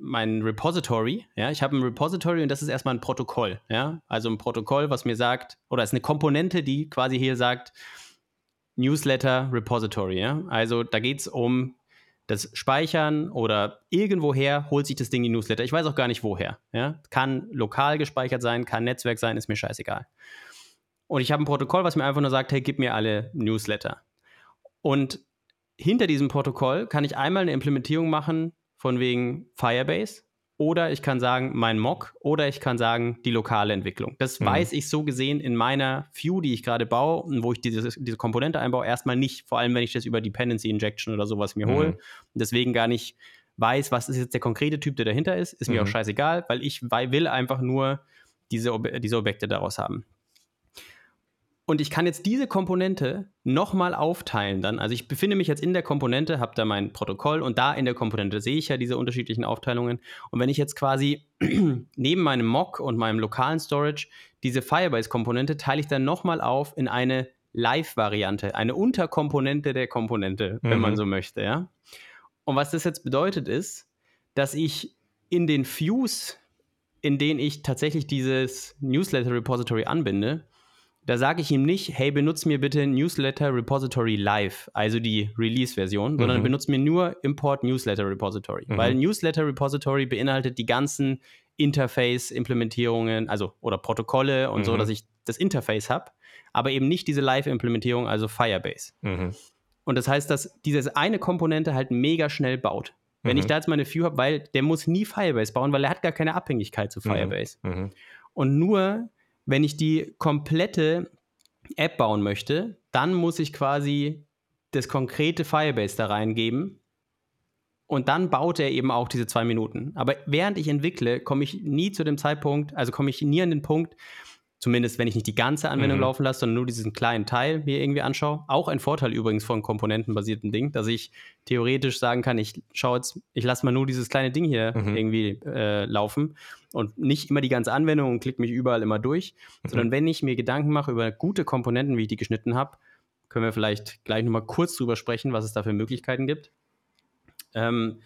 mein Repository, ja, ich habe ein Repository und das ist erstmal ein Protokoll, ja, also ein Protokoll, was mir sagt, oder ist eine Komponente, die quasi hier sagt, Newsletter Repository, ja, also da geht es um das Speichern oder irgendwoher holt sich das Ding die Newsletter. Ich weiß auch gar nicht woher, ja, kann lokal gespeichert sein, kann Netzwerk sein, ist mir scheißegal. Und ich habe ein Protokoll, was mir einfach nur sagt, hey, gib mir alle Newsletter. Und hinter diesem Protokoll kann ich einmal eine Implementierung machen von wegen Firebase oder ich kann sagen mein Mock oder ich kann sagen die lokale Entwicklung. Das mhm. weiß ich so gesehen in meiner View, die ich gerade baue und wo ich diese, diese Komponente einbaue, erstmal nicht, vor allem wenn ich das über Dependency Injection oder sowas mir hole. Mhm. Deswegen gar nicht weiß, was ist jetzt der konkrete Typ, der dahinter ist, ist mhm. mir auch scheißegal, weil ich will einfach nur diese, diese Objekte daraus haben. Und ich kann jetzt diese Komponente nochmal aufteilen dann. Also ich befinde mich jetzt in der Komponente, habe da mein Protokoll und da in der Komponente sehe ich ja diese unterschiedlichen Aufteilungen. Und wenn ich jetzt quasi *clears throat* neben meinem Mock und meinem lokalen Storage diese Firebase-Komponente teile ich dann nochmal auf in eine Live-Variante, eine Unterkomponente der Komponente, wenn mhm. man so möchte, ja. Und was das jetzt bedeutet ist, dass ich in den Views, in denen ich tatsächlich dieses Newsletter-Repository anbinde, da sage ich ihm nicht, hey, benutze mir bitte Newsletter Repository Live, also die Release-Version, sondern mhm. benutze mir nur Import Newsletter Repository. Mhm. Weil Newsletter Repository beinhaltet die ganzen Interface-Implementierungen, also oder Protokolle und mhm. so, dass ich das Interface habe, aber eben nicht diese Live-Implementierung, also Firebase. Mhm. Und das heißt, dass diese eine Komponente halt mega schnell baut. Wenn ich mhm. da jetzt meine View habe, weil der muss nie Firebase bauen, weil er hat gar keine Abhängigkeit zu mhm. Firebase. Und nur wenn ich die komplette App bauen möchte, dann muss ich quasi das konkrete Firebase da reingeben. Und dann baut er eben auch diese zwei Minuten. Aber während ich entwickle, komme ich nie zu dem Zeitpunkt, also komme ich nie an den Punkt, Zumindest, wenn ich nicht die ganze Anwendung mhm. laufen lasse, sondern nur diesen kleinen Teil mir irgendwie anschaue. Auch ein Vorteil übrigens von komponentenbasierten Ding, dass ich theoretisch sagen kann, ich schaue jetzt, ich lasse mal nur dieses kleine Ding hier mhm. irgendwie äh, laufen und nicht immer die ganze Anwendung und klicke mich überall immer durch, mhm. sondern wenn ich mir Gedanken mache über gute Komponenten, wie ich die geschnitten habe, können wir vielleicht gleich nochmal kurz drüber sprechen, was es da für Möglichkeiten gibt. Ähm,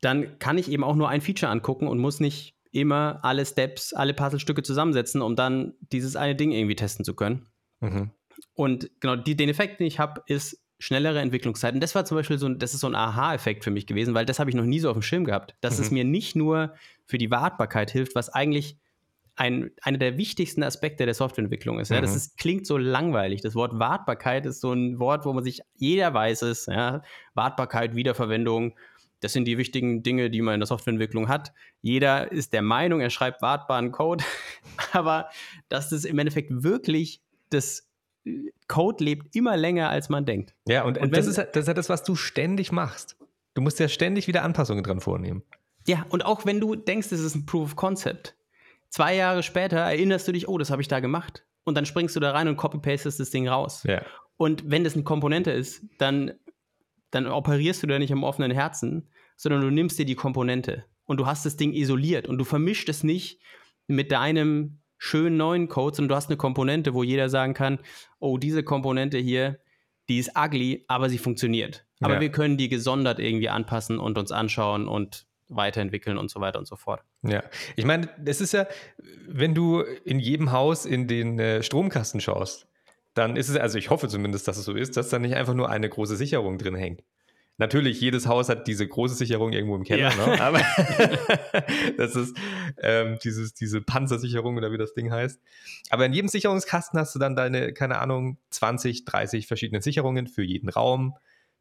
dann kann ich eben auch nur ein Feature angucken und muss nicht immer alle Steps, alle Puzzlestücke zusammensetzen, um dann dieses eine Ding irgendwie testen zu können. Mhm. Und genau die, den Effekt, den ich habe, ist schnellere Entwicklungszeiten. Das war zum Beispiel so, das ist so ein Aha-Effekt für mich gewesen, weil das habe ich noch nie so auf dem Schirm gehabt, dass mhm. es mir nicht nur für die Wartbarkeit hilft, was eigentlich ein, einer der wichtigsten Aspekte der Softwareentwicklung ist. Ja? Das mhm. ist, klingt so langweilig. Das Wort Wartbarkeit ist so ein Wort, wo man sich, jeder weiß es, ja? Wartbarkeit, Wiederverwendung, das sind die wichtigen Dinge, die man in der Softwareentwicklung hat. Jeder ist der Meinung, er schreibt wartbaren Code, *laughs* aber das ist im Endeffekt wirklich das äh, Code lebt immer länger, als man denkt. Ja, und, und das, ist, das ist ja das, was du ständig machst. Du musst ja ständig wieder Anpassungen dran vornehmen. Ja, und auch wenn du denkst, es ist ein Proof of Concept, zwei Jahre später erinnerst du dich, oh, das habe ich da gemacht. Und dann springst du da rein und copy-pastest das Ding raus. Ja. Und wenn das eine Komponente ist, dann, dann operierst du da nicht am offenen Herzen, sondern du nimmst dir die Komponente und du hast das Ding isoliert und du vermischt es nicht mit deinem schönen neuen Code, sondern du hast eine Komponente, wo jeder sagen kann, oh, diese Komponente hier, die ist ugly, aber sie funktioniert. Aber ja. wir können die gesondert irgendwie anpassen und uns anschauen und weiterentwickeln und so weiter und so fort. Ja, ich meine, das ist ja, wenn du in jedem Haus in den äh, Stromkasten schaust, dann ist es, also ich hoffe zumindest, dass es so ist, dass da nicht einfach nur eine große Sicherung drin hängt. Natürlich, jedes Haus hat diese große Sicherung irgendwo im Keller, ja. ne? aber *laughs* das ist ähm, dieses, diese Panzersicherung oder wie das Ding heißt. Aber in jedem Sicherungskasten hast du dann deine, keine Ahnung, 20, 30 verschiedene Sicherungen für jeden Raum,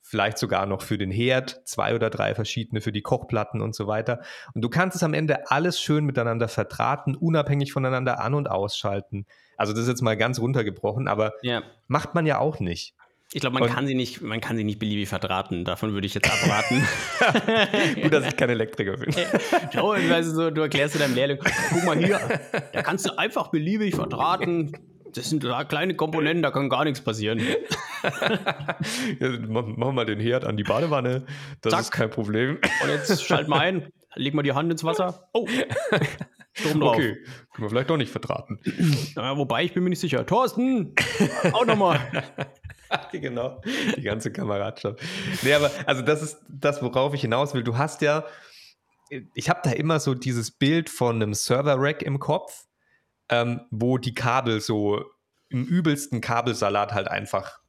vielleicht sogar noch für den Herd, zwei oder drei verschiedene für die Kochplatten und so weiter. Und du kannst es am Ende alles schön miteinander verdrahten, unabhängig voneinander an- und ausschalten. Also das ist jetzt mal ganz runtergebrochen, aber ja. macht man ja auch nicht. Ich glaube, man und kann sie nicht, man kann sie nicht beliebig verdrahten. Davon würde ich jetzt abraten. *laughs* Gut, dass ich kein Elektriker bin. Schau, weißt du, so, du erklärst du deinem Lehrling, guck mal hier, da kannst du einfach beliebig verdrahten das sind da kleine Komponenten, da kann gar nichts passieren. *laughs* ja, wir mal den Herd an die Badewanne. Das Zack. ist kein Problem. Und jetzt schalt mal ein, leg mal die Hand ins Wasser. Oh, Strom drauf. Okay, können wir vielleicht doch nicht verdrahten. Ja, wobei, ich bin mir nicht sicher. Thorsten, auch nochmal. *laughs* genau, die ganze Kameradschaft. Nee, aber also das ist das, worauf ich hinaus will. Du hast ja, ich habe da immer so dieses Bild von einem Server-Rack im Kopf ähm, wo die Kabel so im übelsten Kabelsalat halt einfach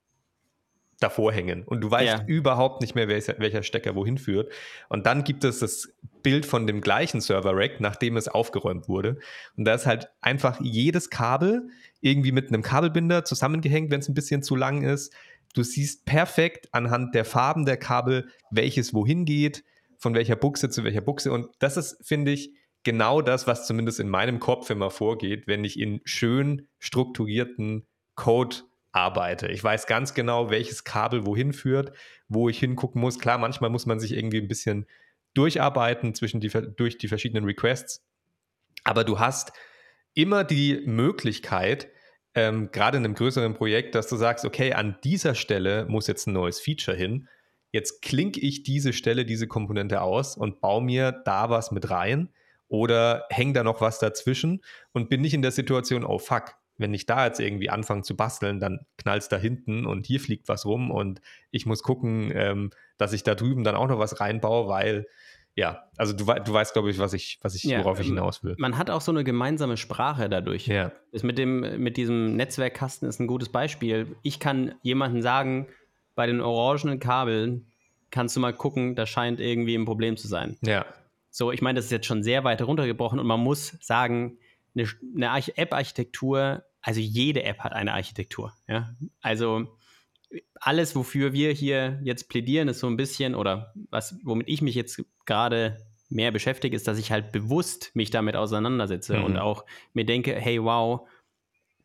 davor hängen und du weißt ja. überhaupt nicht mehr, welcher, welcher Stecker wohin führt. Und dann gibt es das Bild von dem gleichen Server-Rack, nachdem es aufgeräumt wurde. Und da ist halt einfach jedes Kabel irgendwie mit einem Kabelbinder zusammengehängt, wenn es ein bisschen zu lang ist. Du siehst perfekt anhand der Farben der Kabel, welches wohin geht, von welcher Buchse zu welcher Buchse. Und das ist, finde ich, genau das, was zumindest in meinem Kopf immer vorgeht, wenn ich in schön strukturierten Code arbeite. Ich weiß ganz genau, welches Kabel wohin führt, wo ich hingucken muss. Klar, manchmal muss man sich irgendwie ein bisschen durcharbeiten zwischen die, durch die verschiedenen Requests. Aber du hast immer die Möglichkeit, ähm, gerade in einem größeren Projekt, dass du sagst, okay, an dieser Stelle muss jetzt ein neues Feature hin. Jetzt klinke ich diese Stelle, diese Komponente aus und baue mir da was mit rein oder hänge da noch was dazwischen und bin nicht in der Situation, oh fuck, wenn ich da jetzt irgendwie anfange zu basteln, dann knallt es da hinten und hier fliegt was rum und ich muss gucken, ähm, dass ich da drüben dann auch noch was reinbaue, weil ja, also du, du weißt, glaube ich, was ich, was ich, ja, worauf ich hinaus will. Man hat auch so eine gemeinsame Sprache dadurch. Ja. Das mit, dem, mit diesem Netzwerkkasten ist ein gutes Beispiel. Ich kann jemandem sagen, bei den orangenen Kabeln kannst du mal gucken, da scheint irgendwie ein Problem zu sein. Ja. So, ich meine, das ist jetzt schon sehr weit runtergebrochen und man muss sagen, eine, eine App-Architektur, also jede App hat eine Architektur. Ja? Also alles, wofür wir hier jetzt plädieren, ist so ein bisschen, oder was, womit ich mich jetzt gerade mehr beschäftige, ist, dass ich halt bewusst mich damit auseinandersetze mhm. und auch mir denke, hey, wow,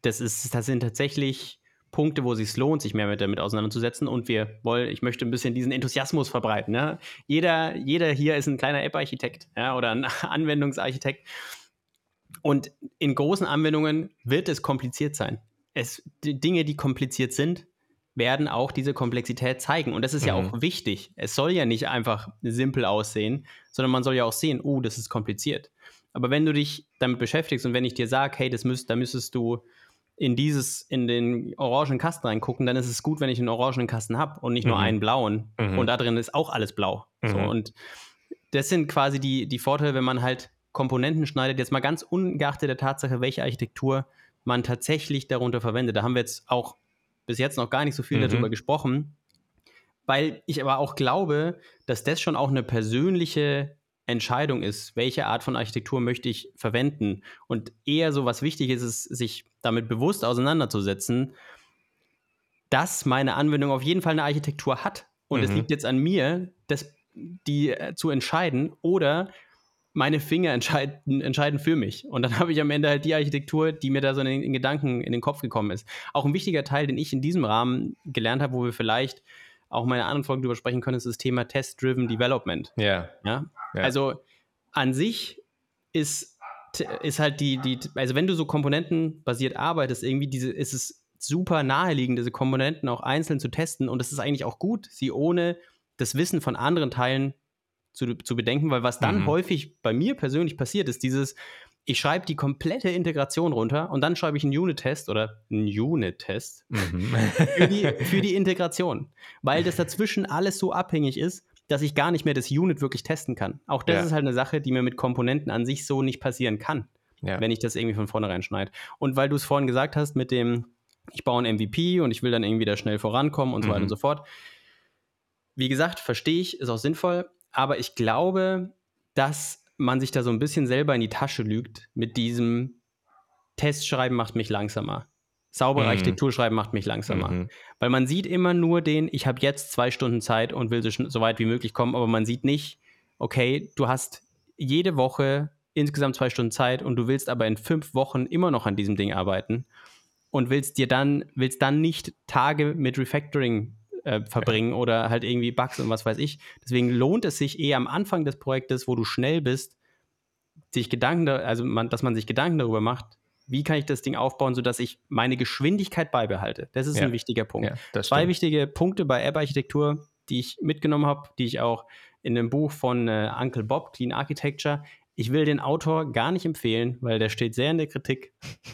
das ist, das sind tatsächlich Punkte, wo es sich lohnt, sich mehr damit auseinanderzusetzen. Und wir wollen, ich möchte ein bisschen diesen Enthusiasmus verbreiten. Ja? Jeder, jeder hier ist ein kleiner App-Architekt ja? oder ein *laughs* Anwendungsarchitekt. Und in großen Anwendungen wird es kompliziert sein. Es, die Dinge, die kompliziert sind, werden auch diese Komplexität zeigen. Und das ist mhm. ja auch wichtig. Es soll ja nicht einfach simpel aussehen, sondern man soll ja auch sehen, oh, das ist kompliziert. Aber wenn du dich damit beschäftigst und wenn ich dir sage, hey, das müsst, da müsstest du in dieses, in den orangen Kasten reingucken, dann ist es gut, wenn ich einen orangen Kasten habe und nicht nur mhm. einen blauen. Mhm. Und da drin ist auch alles blau. Mhm. So, und das sind quasi die, die Vorteile, wenn man halt Komponenten schneidet, jetzt mal ganz ungeachtet der Tatsache, welche Architektur man tatsächlich darunter verwendet. Da haben wir jetzt auch bis jetzt noch gar nicht so viel mhm. darüber gesprochen, weil ich aber auch glaube, dass das schon auch eine persönliche Entscheidung ist, welche Art von Architektur möchte ich verwenden und eher so was wichtig ist, ist, sich damit bewusst auseinanderzusetzen, dass meine Anwendung auf jeden Fall eine Architektur hat. Und mhm. es liegt jetzt an mir, das, die äh, zu entscheiden oder meine Finger entscheiden, entscheiden für mich. Und dann *laughs* habe ich am Ende halt die Architektur, die mir da so in den Gedanken in den Kopf gekommen ist. Auch ein wichtiger Teil, den ich in diesem Rahmen gelernt habe, wo wir vielleicht auch meine anderen Folgen drüber sprechen können, ist das Thema Test-Driven Development. Yeah. Ja. ja. Also an sich ist, ist halt die, die, also wenn du so komponentenbasiert arbeitest, irgendwie diese, ist es super naheliegend, diese Komponenten auch einzeln zu testen. Und es ist eigentlich auch gut, sie ohne das Wissen von anderen Teilen zu, zu bedenken, weil was dann mhm. häufig bei mir persönlich passiert, ist dieses, ich schreibe die komplette Integration runter und dann schreibe ich einen Unit-Test oder einen Unit-Test mhm. für, die, für die Integration, weil das dazwischen alles so abhängig ist, dass ich gar nicht mehr das Unit wirklich testen kann. Auch das ja. ist halt eine Sache, die mir mit Komponenten an sich so nicht passieren kann, ja. wenn ich das irgendwie von vornherein schneide. Und weil du es vorhin gesagt hast mit dem, ich baue ein MVP und ich will dann irgendwie da schnell vorankommen und so weiter und mhm. so fort. Wie gesagt, verstehe ich, ist auch sinnvoll, aber ich glaube, dass man sich da so ein bisschen selber in die Tasche lügt mit diesem Testschreiben macht mich langsamer. Saubere mhm. Architektur schreiben macht mich langsamer. Mhm. Weil man sieht immer nur den, ich habe jetzt zwei Stunden Zeit und will so, so weit wie möglich kommen, aber man sieht nicht, okay, du hast jede Woche insgesamt zwei Stunden Zeit und du willst aber in fünf Wochen immer noch an diesem Ding arbeiten und willst dir dann, willst dann nicht Tage mit Refactoring äh, verbringen oder halt irgendwie Bugs und was weiß ich. Deswegen lohnt es sich eher am Anfang des Projektes, wo du schnell bist, sich Gedanken, also man, dass man sich Gedanken darüber macht, wie kann ich das Ding aufbauen, sodass ich meine Geschwindigkeit beibehalte. Das ist ja. ein wichtiger Punkt. Ja, Zwei wichtige Punkte bei App-Architektur, die ich mitgenommen habe, die ich auch in dem Buch von äh, Uncle Bob, Clean Architecture, ich will den Autor gar nicht empfehlen, weil der steht sehr in der Kritik.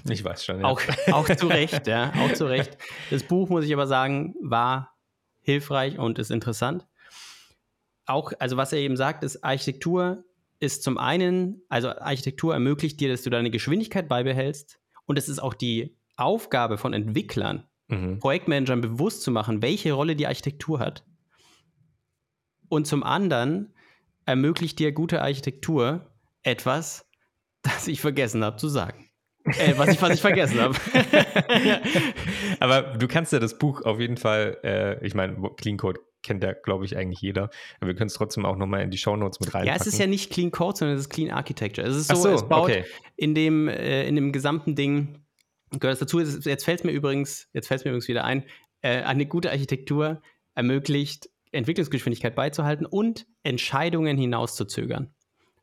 Ich weiß schon. Ja. Auch, auch zu Recht, ja, auch zu Recht. *laughs* Das Buch, muss ich aber sagen, war hilfreich und ist interessant. Auch, also was er eben sagt, ist, Architektur ist zum einen, also Architektur ermöglicht dir, dass du deine Geschwindigkeit beibehältst und es ist auch die Aufgabe von Entwicklern, mhm. Projektmanagern bewusst zu machen, welche Rolle die Architektur hat. Und zum anderen ermöglicht dir gute Architektur etwas, *laughs* das ich vergessen habe zu sagen. Äh, was, ich, ich vergessen habe. *laughs* Aber du kannst ja das Buch auf jeden Fall, äh, ich meine, Clean Code kennt ja, glaube ich, eigentlich jeder. Aber wir können es trotzdem auch nochmal in die Shownotes mit reinpacken. Ja, es ist ja nicht Clean Code, sondern es ist Clean Architecture. Es ist so, so es baut okay. in, dem, äh, in dem gesamten Ding, gehört es dazu, jetzt fällt es mir übrigens, jetzt fällt mir übrigens wieder ein, äh, eine gute Architektur ermöglicht, Entwicklungsgeschwindigkeit beizuhalten und Entscheidungen hinauszuzögern.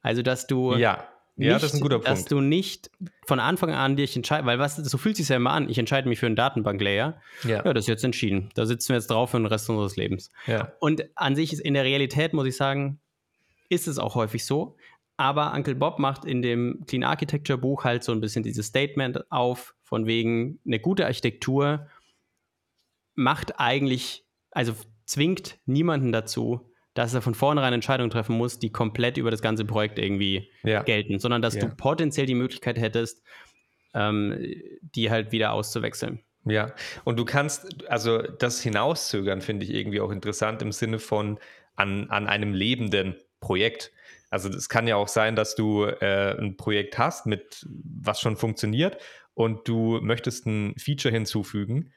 Also, dass du ja. Nicht, ja, das ist ein guter Punkt. Dass du nicht von Anfang an dich entscheidest, weil was, so fühlt es sich ja immer an. Ich entscheide mich für einen Datenbank-Layer. Ja. ja, das ist jetzt entschieden. Da sitzen wir jetzt drauf für den Rest unseres Lebens. Ja. Und an sich ist in der Realität, muss ich sagen, ist es auch häufig so. Aber Uncle Bob macht in dem Clean Architecture Buch halt so ein bisschen dieses Statement auf, von wegen eine gute Architektur macht eigentlich, also zwingt niemanden dazu, dass er von vornherein Entscheidungen treffen muss, die komplett über das ganze Projekt irgendwie ja. gelten, sondern dass ja. du potenziell die Möglichkeit hättest, ähm, die halt wieder auszuwechseln. Ja, und du kannst, also das Hinauszögern finde ich irgendwie auch interessant im Sinne von an, an einem lebenden Projekt. Also es kann ja auch sein, dass du äh, ein Projekt hast, mit was schon funktioniert und du möchtest ein Feature hinzufügen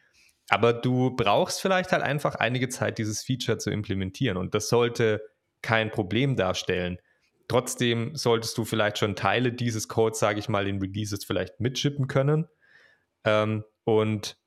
aber du brauchst vielleicht halt einfach einige Zeit, dieses Feature zu implementieren. Und das sollte kein Problem darstellen. Trotzdem solltest du vielleicht schon Teile dieses Codes, sage ich mal, in Releases vielleicht mitschippen können ähm, und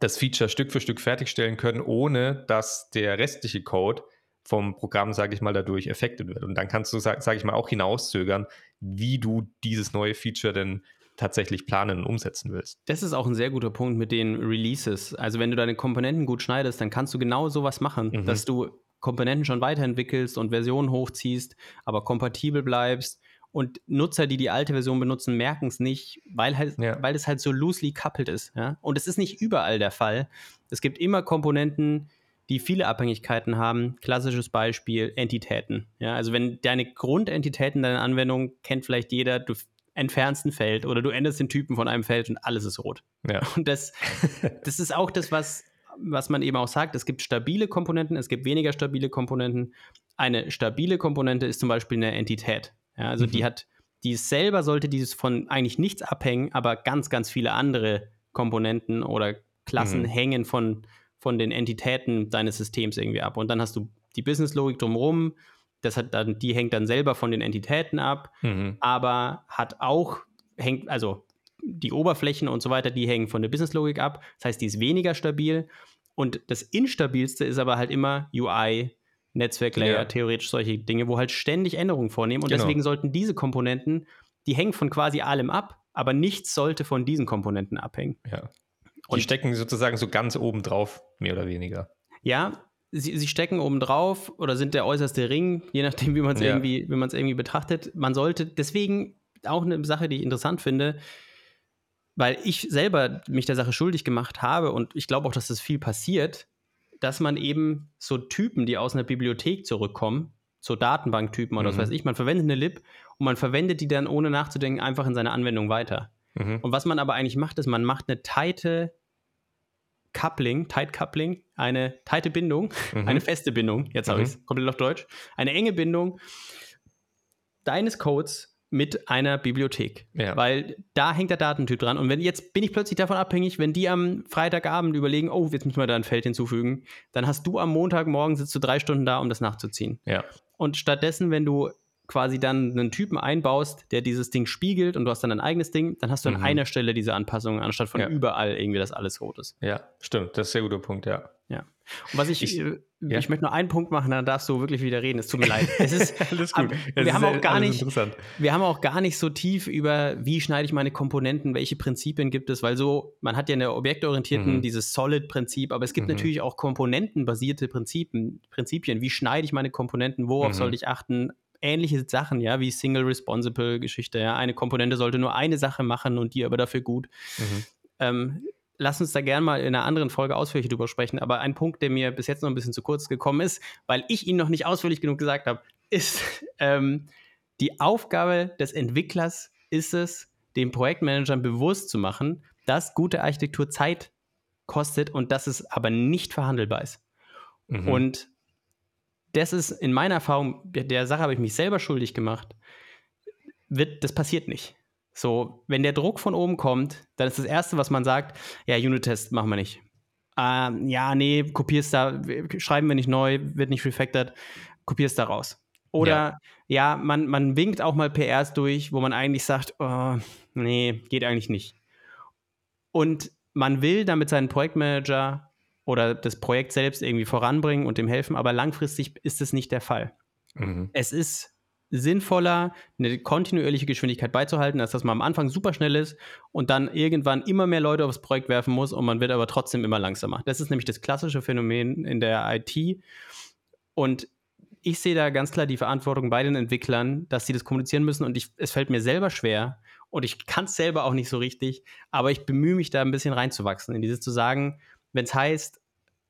das Feature Stück für Stück fertigstellen können, ohne dass der restliche Code vom Programm, sage ich mal, dadurch affected wird. Und dann kannst du, sage sag ich mal, auch hinauszögern, wie du dieses neue Feature denn tatsächlich planen und umsetzen willst. Das ist auch ein sehr guter Punkt mit den Releases. Also wenn du deine Komponenten gut schneidest, dann kannst du genau sowas machen, mhm. dass du Komponenten schon weiterentwickelst und Versionen hochziehst, aber kompatibel bleibst. Und Nutzer, die die alte Version benutzen, merken es nicht, weil, halt, ja. weil es halt so loosely coupled ist. Ja? Und es ist nicht überall der Fall. Es gibt immer Komponenten, die viele Abhängigkeiten haben. Klassisches Beispiel, Entitäten. Ja? Also wenn deine Grundentitäten deiner Anwendung kennt vielleicht jeder, du entfernst ein Feld oder du änderst den Typen von einem Feld und alles ist rot. Ja. *laughs* Und das, das ist auch das, was was man eben auch sagt, es gibt stabile Komponenten, es gibt weniger stabile Komponenten. Eine stabile Komponente ist zum Beispiel eine Entität. Ja, also mhm. die hat, die selber sollte dieses von eigentlich nichts abhängen, aber ganz, ganz viele andere Komponenten oder Klassen mhm. hängen von, von den Entitäten deines Systems irgendwie ab. Und dann hast du die Businesslogik drumherum, das hat dann, die hängt dann selber von den Entitäten ab, mhm. aber hat auch, hängt, also die Oberflächen und so weiter, die hängen von der Businesslogik ab. Das heißt, die ist weniger stabil. Und das instabilste ist aber halt immer UI, Netzwerklayer, ja. theoretisch solche Dinge, wo halt ständig Änderungen vornehmen. Und genau. deswegen sollten diese Komponenten, die hängen von quasi allem ab, aber nichts sollte von diesen Komponenten abhängen. Ja. Und die stecken sozusagen so ganz oben drauf, mehr oder weniger. Ja, sie, sie stecken oben drauf oder sind der äußerste Ring, je nachdem, wie man es ja. irgendwie, irgendwie betrachtet. Man sollte deswegen auch eine Sache, die ich interessant finde, weil ich selber mich der Sache schuldig gemacht habe und ich glaube auch, dass das viel passiert, dass man eben so Typen, die aus einer Bibliothek zurückkommen, so Datenbanktypen oder mhm. was weiß ich, man verwendet eine Lib und man verwendet die dann ohne nachzudenken einfach in seine Anwendung weiter. Mhm. Und was man aber eigentlich macht, ist, man macht eine tighte Coupling, Tight Coupling, eine tighte Bindung, mhm. eine feste Bindung, jetzt habe ich es komplett auf Deutsch, eine enge Bindung deines Codes mit einer Bibliothek. Ja. Weil da hängt der Datentyp dran. Und wenn jetzt bin ich plötzlich davon abhängig, wenn die am Freitagabend überlegen, oh, jetzt müssen wir da ein Feld hinzufügen, dann hast du am Montagmorgen sitzt du drei Stunden da, um das nachzuziehen. Ja. Und stattdessen, wenn du quasi dann einen Typen einbaust, der dieses Ding spiegelt und du hast dann ein eigenes Ding, dann hast du an mhm. einer Stelle diese Anpassungen, anstatt von ja. überall irgendwie, dass alles rot ist. Ja, stimmt. Das ist ein sehr guter Punkt, ja. Ja. Und was ich, ich, äh, ja. ich möchte nur einen Punkt machen, dann darfst du wirklich wieder reden. Es tut mir leid. Es ist *laughs* alles gut. wir es haben auch gar nicht, wir haben auch gar nicht so tief über, wie schneide ich meine Komponenten, welche Prinzipien gibt es, weil so, man hat ja eine objektorientierten, mhm. dieses Solid-Prinzip, aber es gibt mhm. natürlich auch komponentenbasierte Prinzipien, Prinzipien. Wie schneide ich meine Komponenten? Worauf mhm. sollte ich achten? Ähnliche Sachen, ja, wie Single Responsible Geschichte, ja. Eine Komponente sollte nur eine Sache machen und die aber dafür gut. Mhm. Ähm, lass uns da gerne mal in einer anderen Folge ausführlich drüber sprechen. Aber ein Punkt, der mir bis jetzt noch ein bisschen zu kurz gekommen ist, weil ich ihn noch nicht ausführlich genug gesagt habe, ist *laughs* ähm, die Aufgabe des Entwicklers ist es, den Projektmanagern bewusst zu machen, dass gute Architektur Zeit kostet und dass es aber nicht verhandelbar ist. Mhm. Und das ist in meiner Erfahrung, der Sache habe ich mich selber schuldig gemacht, wird, das passiert nicht. So, wenn der Druck von oben kommt, dann ist das Erste, was man sagt, ja, Unit-Test machen wir nicht. Ähm, ja, nee, kopierst da, schreiben wir nicht neu, wird nicht refactored, kopierst da raus. Oder ja, ja man, man winkt auch mal PRs durch, wo man eigentlich sagt, oh, nee, geht eigentlich nicht. Und man will damit seinen Projektmanager oder das Projekt selbst irgendwie voranbringen und dem helfen, aber langfristig ist es nicht der Fall. Mhm. Es ist sinnvoller, eine kontinuierliche Geschwindigkeit beizuhalten, als dass man am Anfang super schnell ist und dann irgendwann immer mehr Leute aufs Projekt werfen muss und man wird aber trotzdem immer langsamer. Das ist nämlich das klassische Phänomen in der IT. Und ich sehe da ganz klar die Verantwortung bei den Entwicklern, dass sie das kommunizieren müssen und ich, es fällt mir selber schwer und ich kann es selber auch nicht so richtig, aber ich bemühe mich da ein bisschen reinzuwachsen, in dieses zu sagen, wenn es heißt,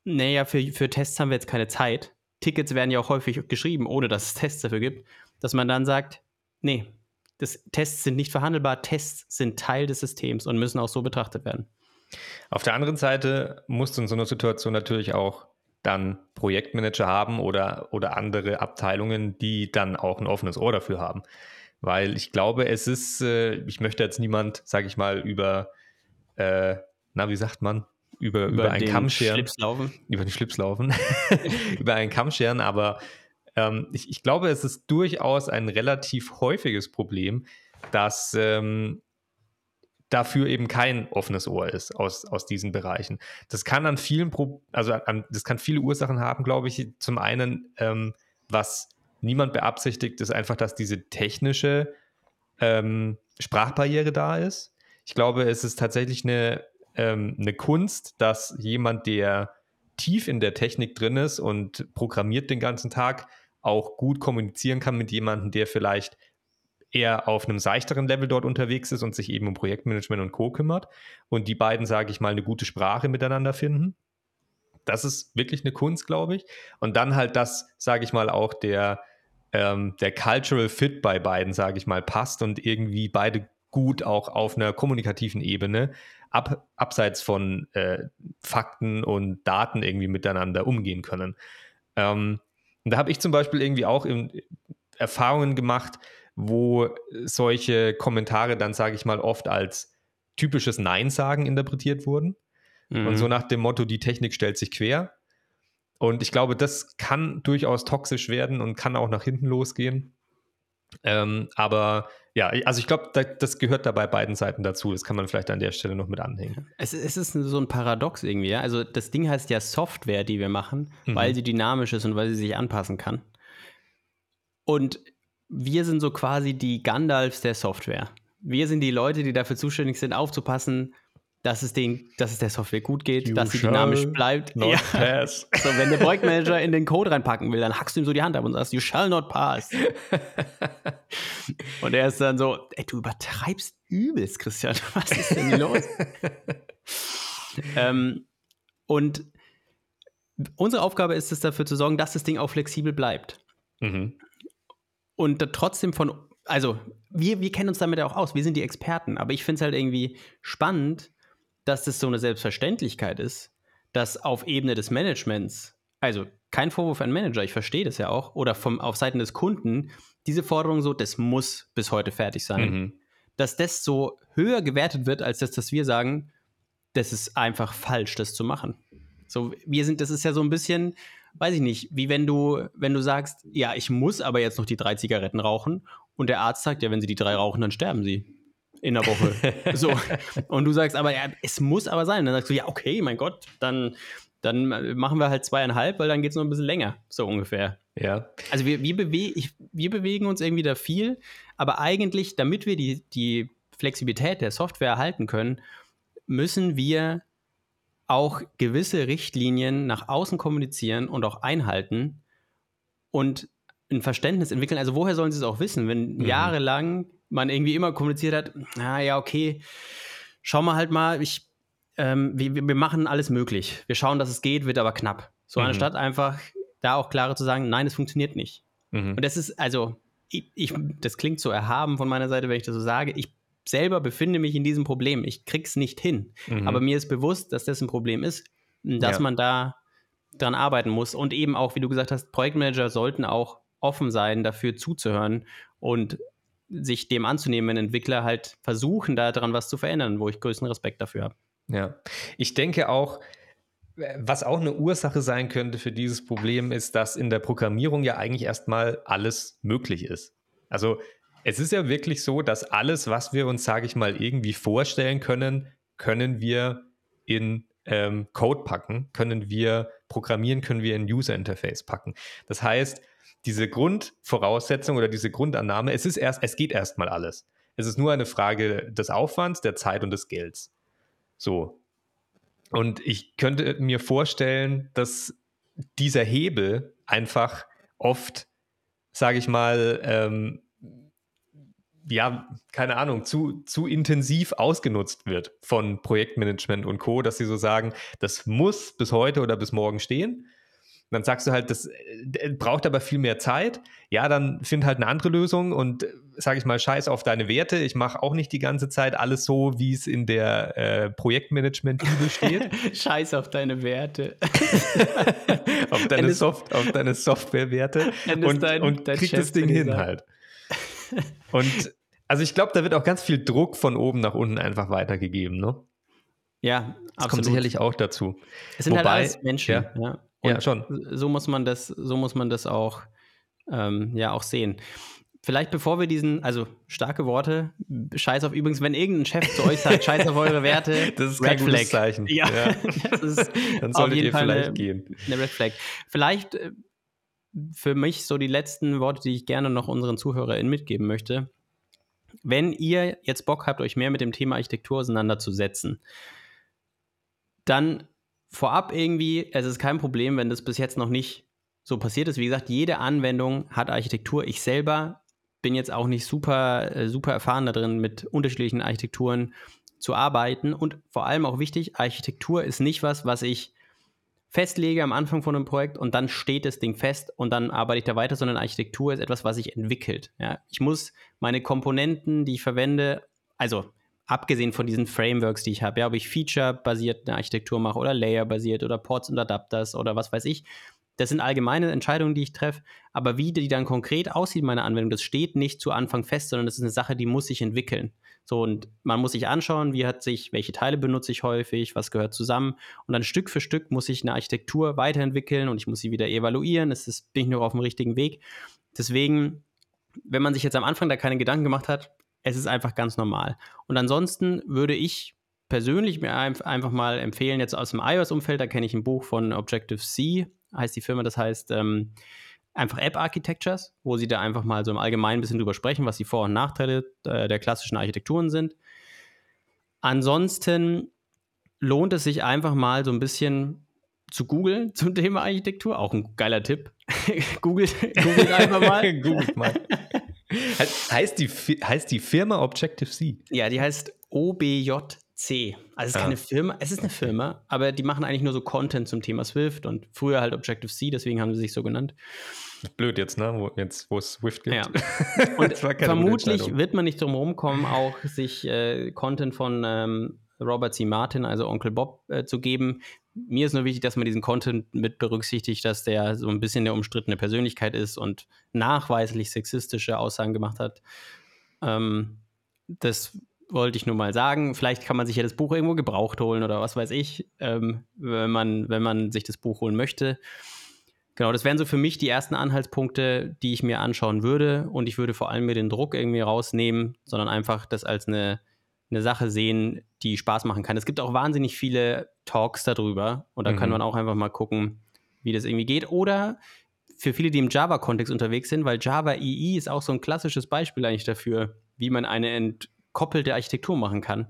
naja, für, für Tests haben wir jetzt keine Zeit, Tickets werden ja auch häufig geschrieben, ohne dass es Tests dafür gibt dass man dann sagt, nee, das, Tests sind nicht verhandelbar, Tests sind Teil des Systems und müssen auch so betrachtet werden. Auf der anderen Seite musst du in so einer Situation natürlich auch dann Projektmanager haben oder, oder andere Abteilungen, die dann auch ein offenes Ohr dafür haben. Weil ich glaube, es ist, äh, ich möchte jetzt niemand, sage ich mal, über, äh, na, wie sagt man, über, über, über einen Kamm scheren. Schlips laufen. Über den Schlips laufen. *laughs* über einen Kamm scheren, aber ähm, ich, ich, glaube, es ist durchaus ein relativ häufiges Problem, dass ähm, dafür eben kein offenes Ohr ist aus, aus diesen Bereichen. Das kann an vielen, Pro also an, das kann viele Ursachen haben, glaube ich. Zum einen, ähm, was niemand beabsichtigt, ist einfach, dass diese technische ähm, Sprachbarriere da ist. Ich glaube, es ist tatsächlich eine, ähm, eine Kunst, dass jemand, der tief in der Technik drin ist und programmiert den ganzen Tag, auch gut kommunizieren kann mit jemandem, der vielleicht eher auf einem seichteren Level dort unterwegs ist und sich eben um Projektmanagement und Co. kümmert und die beiden, sage ich mal, eine gute Sprache miteinander finden. Das ist wirklich eine Kunst, glaube ich. Und dann halt das, sage ich mal, auch der, ähm, der Cultural Fit bei beiden, sage ich mal, passt und irgendwie beide gut auch auf einer kommunikativen Ebene, ab, abseits von äh, Fakten und Daten irgendwie miteinander umgehen können. Ähm, und da habe ich zum Beispiel irgendwie auch in, Erfahrungen gemacht, wo solche Kommentare dann, sage ich mal, oft als typisches Nein-Sagen interpretiert wurden. Mhm. Und so mhm. nach dem Motto, die Technik stellt sich quer. Und ich glaube, das kann durchaus toxisch werden und kann auch nach hinten losgehen. Ähm, aber ja, also ich glaube, da, das gehört da bei beiden Seiten dazu. Das kann man vielleicht an der Stelle noch mit anhängen. Es, es ist so ein Paradox irgendwie. Ja? Also das Ding heißt ja Software, die wir machen, mhm. weil sie dynamisch ist und weil sie sich anpassen kann. Und wir sind so quasi die Gandalfs der Software. Wir sind die Leute, die dafür zuständig sind, aufzupassen, dass es, den, dass es der Software gut geht, you dass sie dynamisch bleibt. Ja. Pass. *laughs* So, wenn der Projektmanager in den Code reinpacken will, dann hackst du ihm so die Hand ab und sagst, you shall not pass. *laughs* und er ist dann so, ey, du übertreibst übelst, Christian. *laughs* Was ist denn hier los? ähm, und unsere Aufgabe ist es, dafür zu sorgen, dass das Ding auch flexibel bleibt. Mhm und trotzdem von, also wir, wir kennen uns damit ja auch aus, wir sind die Experten, aber ich finde es halt irgendwie spannend, dass das so eine Selbstverständlichkeit ist, dass auf Ebene des Managements, also kein Vorwurf an Manager, ich verstehe das ja auch, oder vom, auf Seiten des Kunden, diese Forderung so, das muss bis heute fertig sein, mhm. dass das so höher gewertet wird, als das, dass wir sagen, das ist einfach falsch, das zu machen. So, wir sind, das ist ja so ein bisschen, weiß ich nicht, wie wenn du, wenn du sagst, ja, ich muss aber jetzt noch die drei Zigaretten rauchen und der Arzt sagt, ja, wenn sie die drei rauchen, dann sterben sie in der Woche. *laughs* so. Und du sagst aber, ja, es muss aber sein. Dann sagst du, ja, okay, mein Gott, dann, dann machen wir halt zweieinhalb, weil dann geht es noch ein bisschen länger, so ungefähr. Ja. Also wir, wir, bewe ich, wir bewegen uns irgendwie da viel, aber eigentlich, damit wir die, die Flexibilität der Software erhalten können, müssen wir auch gewisse Richtlinien nach außen kommunizieren und auch einhalten und ein Verständnis entwickeln. Also woher sollen sie es auch wissen, wenn mhm. jahrelang man irgendwie immer kommuniziert hat, na ja, okay, schau mal halt mal, ich, ähm, wir, wir machen alles möglich. Wir schauen, dass es geht, wird aber knapp. So mhm. anstatt einfach da auch klarer zu sagen, nein, es funktioniert nicht. Mhm. Und das ist, also, ich, ich, das klingt so erhaben von meiner Seite, wenn ich das so sage. Ich selber befinde mich in diesem Problem. Ich krieg's nicht hin. Mhm. Aber mir ist bewusst, dass das ein Problem ist, dass ja. man da dran arbeiten muss. Und eben auch, wie du gesagt hast, Projektmanager sollten auch offen sein, dafür zuzuhören und sich dem anzunehmen, wenn Entwickler halt versuchen, daran was zu verändern, wo ich größten Respekt dafür habe. Ja, ich denke auch, was auch eine Ursache sein könnte für dieses Problem, ist, dass in der Programmierung ja eigentlich erstmal alles möglich ist. Also es ist ja wirklich so, dass alles, was wir uns, sage ich mal, irgendwie vorstellen können, können wir in ähm, Code packen, können wir programmieren, können wir in User Interface packen. Das heißt, diese Grundvoraussetzung oder diese Grundannahme, es ist erst, es geht erstmal alles. Es ist nur eine Frage des Aufwands, der Zeit und des Gelds. So. Und ich könnte mir vorstellen, dass dieser Hebel einfach oft, sage ich mal, ähm, ja, keine Ahnung, zu, zu intensiv ausgenutzt wird von Projektmanagement und Co., dass sie so sagen, das muss bis heute oder bis morgen stehen. Und dann sagst du halt, das äh, braucht aber viel mehr Zeit. Ja, dann find halt eine andere Lösung und äh, sage ich mal, scheiß auf deine Werte. Ich mache auch nicht die ganze Zeit alles so, wie es in der äh, Projektmanagement-Bibel steht. *laughs* scheiß auf deine Werte. *laughs* auf, deine Soft, auf deine Software-Werte. Und, dein, und dein krieg Chef das Ding hin halt. *laughs* Und also ich glaube, da wird auch ganz viel Druck von oben nach unten einfach weitergegeben, ne? Ja, das absolut. kommt sicherlich auch dazu. Es sind halt Wobei, halt alles Menschen. Ja, ja. Ja, schon. So muss man das, so muss man das auch, ähm, ja, auch sehen. Vielleicht bevor wir diesen, also starke Worte, Scheiß auf übrigens, wenn irgendein Chef zu euch sagt, Scheiß auf eure Werte, *laughs* das ist kein Red Zeichen. Ja, ja. *laughs* das ist *laughs* dann solltet ihr vielleicht eine, gehen. Eine Red Flag. Vielleicht äh, für mich so die letzten Worte, die ich gerne noch unseren ZuhörerInnen mitgeben möchte. Wenn ihr jetzt Bock habt, euch mehr mit dem Thema Architektur auseinanderzusetzen, dann vorab irgendwie, es ist kein Problem, wenn das bis jetzt noch nicht so passiert ist. Wie gesagt, jede Anwendung hat Architektur. Ich selber bin jetzt auch nicht super, äh, super erfahren darin, mit unterschiedlichen Architekturen zu arbeiten. Und vor allem auch wichtig, Architektur ist nicht was, was ich festlege am Anfang von einem Projekt und dann steht das Ding fest und dann arbeite ich da weiter, sondern Architektur ist etwas, was sich entwickelt. Ja? Ich muss meine Komponenten, die ich verwende, also abgesehen von diesen Frameworks, die ich habe, ja, ob ich Feature-basiert eine Architektur mache oder Layer-basiert oder Ports und Adapters oder was weiß ich, das sind allgemeine Entscheidungen, die ich treffe, aber wie die dann konkret aussieht, meine Anwendung, das steht nicht zu Anfang fest, sondern das ist eine Sache, die muss sich entwickeln. So, und man muss sich anschauen, wie hat sich, welche Teile benutze ich häufig, was gehört zusammen. Und dann Stück für Stück muss ich eine Architektur weiterentwickeln und ich muss sie wieder evaluieren. Es ist, bin ich noch auf dem richtigen Weg. Deswegen, wenn man sich jetzt am Anfang da keine Gedanken gemacht hat, es ist einfach ganz normal. Und ansonsten würde ich persönlich mir einfach mal empfehlen, jetzt aus dem iOS-Umfeld, da kenne ich ein Buch von Objective-C, heißt die Firma, das heißt ähm, einfach App Architectures, wo sie da einfach mal so im Allgemeinen ein bisschen drüber sprechen, was die Vor- und Nachteile äh, der klassischen Architekturen sind. Ansonsten lohnt es sich einfach mal so ein bisschen zu googeln *laughs* zum Thema Architektur. Auch ein geiler Tipp. *laughs* googelt, googelt einfach mal. *laughs* googelt mal. Heißt, die, heißt die Firma Objective-C? Ja, die heißt OBJ C. Also es ist ah. keine Firma, es ist eine Firma, aber die machen eigentlich nur so Content zum Thema Swift und früher halt Objective-C, deswegen haben sie sich so genannt. Blöd jetzt, ne? Wo, jetzt, wo es Swift gibt. Ja. *laughs* Und vermutlich wird man nicht drum rumkommen, auch sich äh, Content von ähm, Robert C. Martin, also Onkel Bob, äh, zu geben. Mir ist nur wichtig, dass man diesen Content mit berücksichtigt, dass der so ein bisschen eine umstrittene Persönlichkeit ist und nachweislich sexistische Aussagen gemacht hat. Ähm, das wollte ich nur mal sagen. Vielleicht kann man sich ja das Buch irgendwo gebraucht holen oder was weiß ich, ähm, wenn, man, wenn man sich das Buch holen möchte. Genau, das wären so für mich die ersten Anhaltspunkte, die ich mir anschauen würde. Und ich würde vor allem mir den Druck irgendwie rausnehmen, sondern einfach das als eine, eine Sache sehen, die Spaß machen kann. Es gibt auch wahnsinnig viele Talks darüber und da mhm. kann man auch einfach mal gucken, wie das irgendwie geht. Oder für viele, die im Java-Kontext unterwegs sind, weil Java EE ist auch so ein klassisches Beispiel eigentlich dafür, wie man eine Ent gekoppelte Architektur machen kann.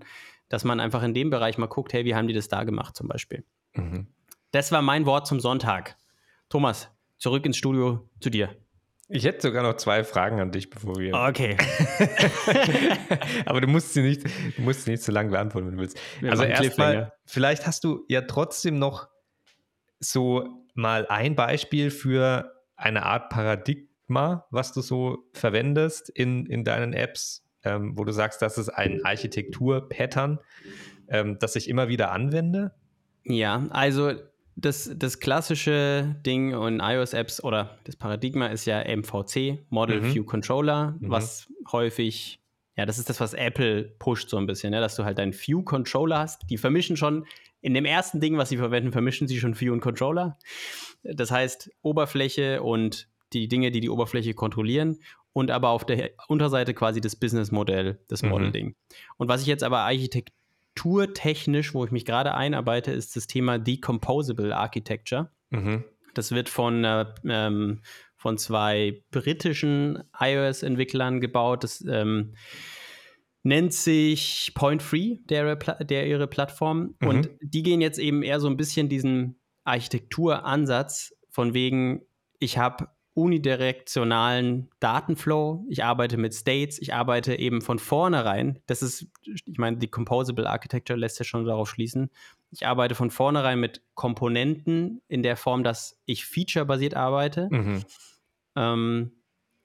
Dass man einfach in dem Bereich mal guckt, hey, wie haben die das da gemacht zum Beispiel. Mhm. Das war mein Wort zum Sonntag. Thomas, zurück ins Studio zu dir. Ich hätte sogar noch zwei Fragen an dich, bevor wir. Okay. *laughs* Aber du musst sie nicht, du musst sie nicht zu lang beantworten, wenn du willst. Wir also erstmal, vielleicht hast du ja trotzdem noch so mal ein Beispiel für eine Art Paradigma, was du so verwendest in, in deinen Apps, ähm, wo du sagst, das ist ein Architektur-Pattern, ähm, das ich immer wieder anwende? Ja, also das, das klassische Ding in iOS-Apps oder das Paradigma ist ja MVC, Model mhm. View Controller, mhm. was häufig, ja, das ist das, was Apple pusht so ein bisschen, ne? dass du halt deinen View Controller hast. Die vermischen schon, in dem ersten Ding, was sie verwenden, vermischen sie schon View und Controller. Das heißt, Oberfläche und die Dinge, die die Oberfläche kontrollieren und aber auf der Unterseite quasi das Businessmodell, das mhm. Modeling. Und was ich jetzt aber architekturtechnisch, wo ich mich gerade einarbeite, ist das Thema Decomposable Architecture. Mhm. Das wird von, äh, ähm, von zwei britischen iOS-Entwicklern gebaut. Das ähm, nennt sich Point Free, der, der ihre Plattform. Mhm. Und die gehen jetzt eben eher so ein bisschen diesen Architekturansatz von wegen, ich habe unidirektionalen Datenflow. Ich arbeite mit States. Ich arbeite eben von vornherein. Das ist, ich meine, die Composable Architecture lässt ja schon darauf schließen. Ich arbeite von vornherein mit Komponenten in der Form, dass ich feature-basiert arbeite. Mhm. Ähm,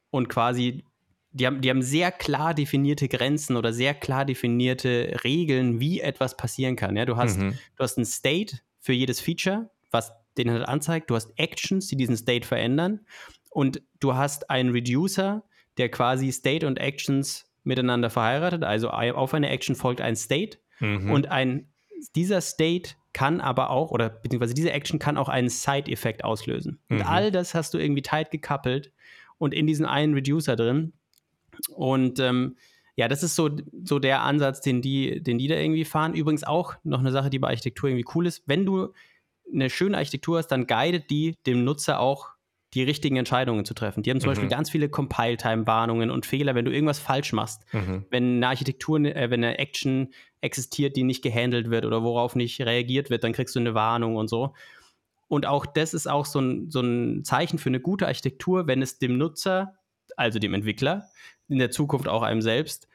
und quasi, die haben, die haben sehr klar definierte Grenzen oder sehr klar definierte Regeln, wie etwas passieren kann. Ja, du hast, mhm. du hast ein State für jedes Feature, was den halt anzeigt. Du hast Actions, die diesen State verändern und du hast einen Reducer, der quasi State und Actions miteinander verheiratet. Also auf eine Action folgt ein State mhm. und ein, dieser State kann aber auch, oder beziehungsweise diese Action kann auch einen Side-Effekt auslösen. Mhm. Und all das hast du irgendwie tight gekappelt und in diesen einen Reducer drin. Und ähm, ja, das ist so, so der Ansatz, den die, den die da irgendwie fahren. Übrigens auch noch eine Sache, die bei Architektur irgendwie cool ist. Wenn du eine schöne Architektur hast, dann guidet die dem Nutzer auch die richtigen Entscheidungen zu treffen. Die haben zum mhm. Beispiel ganz viele Compile-Time-Warnungen und Fehler, wenn du irgendwas falsch machst. Mhm. Wenn eine Architektur, äh, wenn eine Action existiert, die nicht gehandelt wird oder worauf nicht reagiert wird, dann kriegst du eine Warnung und so. Und auch das ist auch so ein, so ein Zeichen für eine gute Architektur, wenn es dem Nutzer, also dem Entwickler, in der Zukunft auch einem selbst,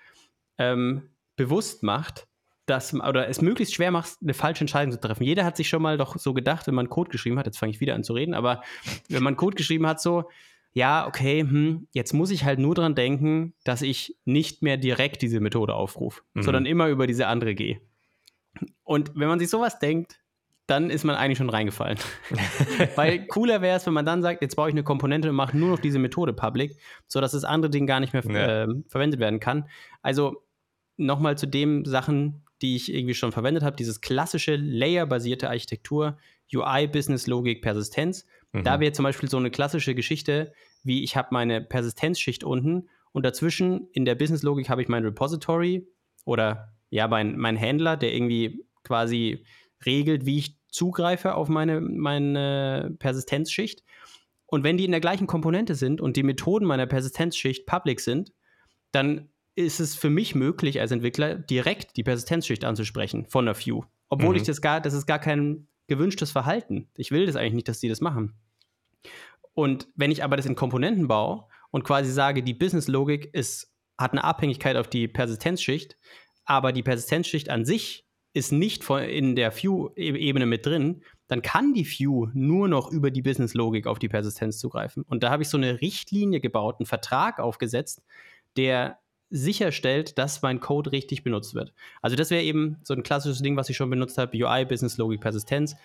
ähm, bewusst macht, dass, oder es möglichst schwer macht, eine falsche Entscheidung zu treffen. Jeder hat sich schon mal doch so gedacht, wenn man Code geschrieben hat, jetzt fange ich wieder an zu reden, aber wenn man Code geschrieben hat, so, ja, okay, hm, jetzt muss ich halt nur dran denken, dass ich nicht mehr direkt diese Methode aufrufe, mhm. sondern immer über diese andere gehe. Und wenn man sich sowas denkt, dann ist man eigentlich schon reingefallen. *laughs* Weil cooler wäre es, wenn man dann sagt, jetzt baue ich eine Komponente und mache nur noch diese Methode public, sodass das andere Ding gar nicht mehr ja. äh, verwendet werden kann. Also nochmal zu den Sachen, die ich irgendwie schon verwendet habe, dieses klassische Layer-basierte Architektur, UI, Business, Logik, Persistenz. Mhm. Da wäre zum Beispiel so eine klassische Geschichte, wie ich habe meine Persistenzschicht unten und dazwischen in der Business-Logik habe ich mein Repository oder ja, mein, mein Händler, der irgendwie quasi regelt, wie ich zugreife auf meine, meine Persistenzschicht. Und wenn die in der gleichen Komponente sind und die Methoden meiner Persistenzschicht public sind, dann ist es für mich möglich als Entwickler direkt die Persistenzschicht anzusprechen von der View. Obwohl mhm. ich das gar, das ist gar kein gewünschtes Verhalten. Ich will das eigentlich nicht, dass die das machen. Und wenn ich aber das in Komponenten baue und quasi sage, die Business-Logik hat eine Abhängigkeit auf die Persistenzschicht, aber die Persistenzschicht an sich ist nicht in der View-Ebene mit drin, dann kann die View nur noch über die Business-Logik auf die Persistenz zugreifen. Und da habe ich so eine Richtlinie gebaut, einen Vertrag aufgesetzt, der sicherstellt, dass mein Code richtig benutzt wird. Also das wäre eben so ein klassisches Ding, was ich schon benutzt habe, UI, Business-Logik, Persistenz.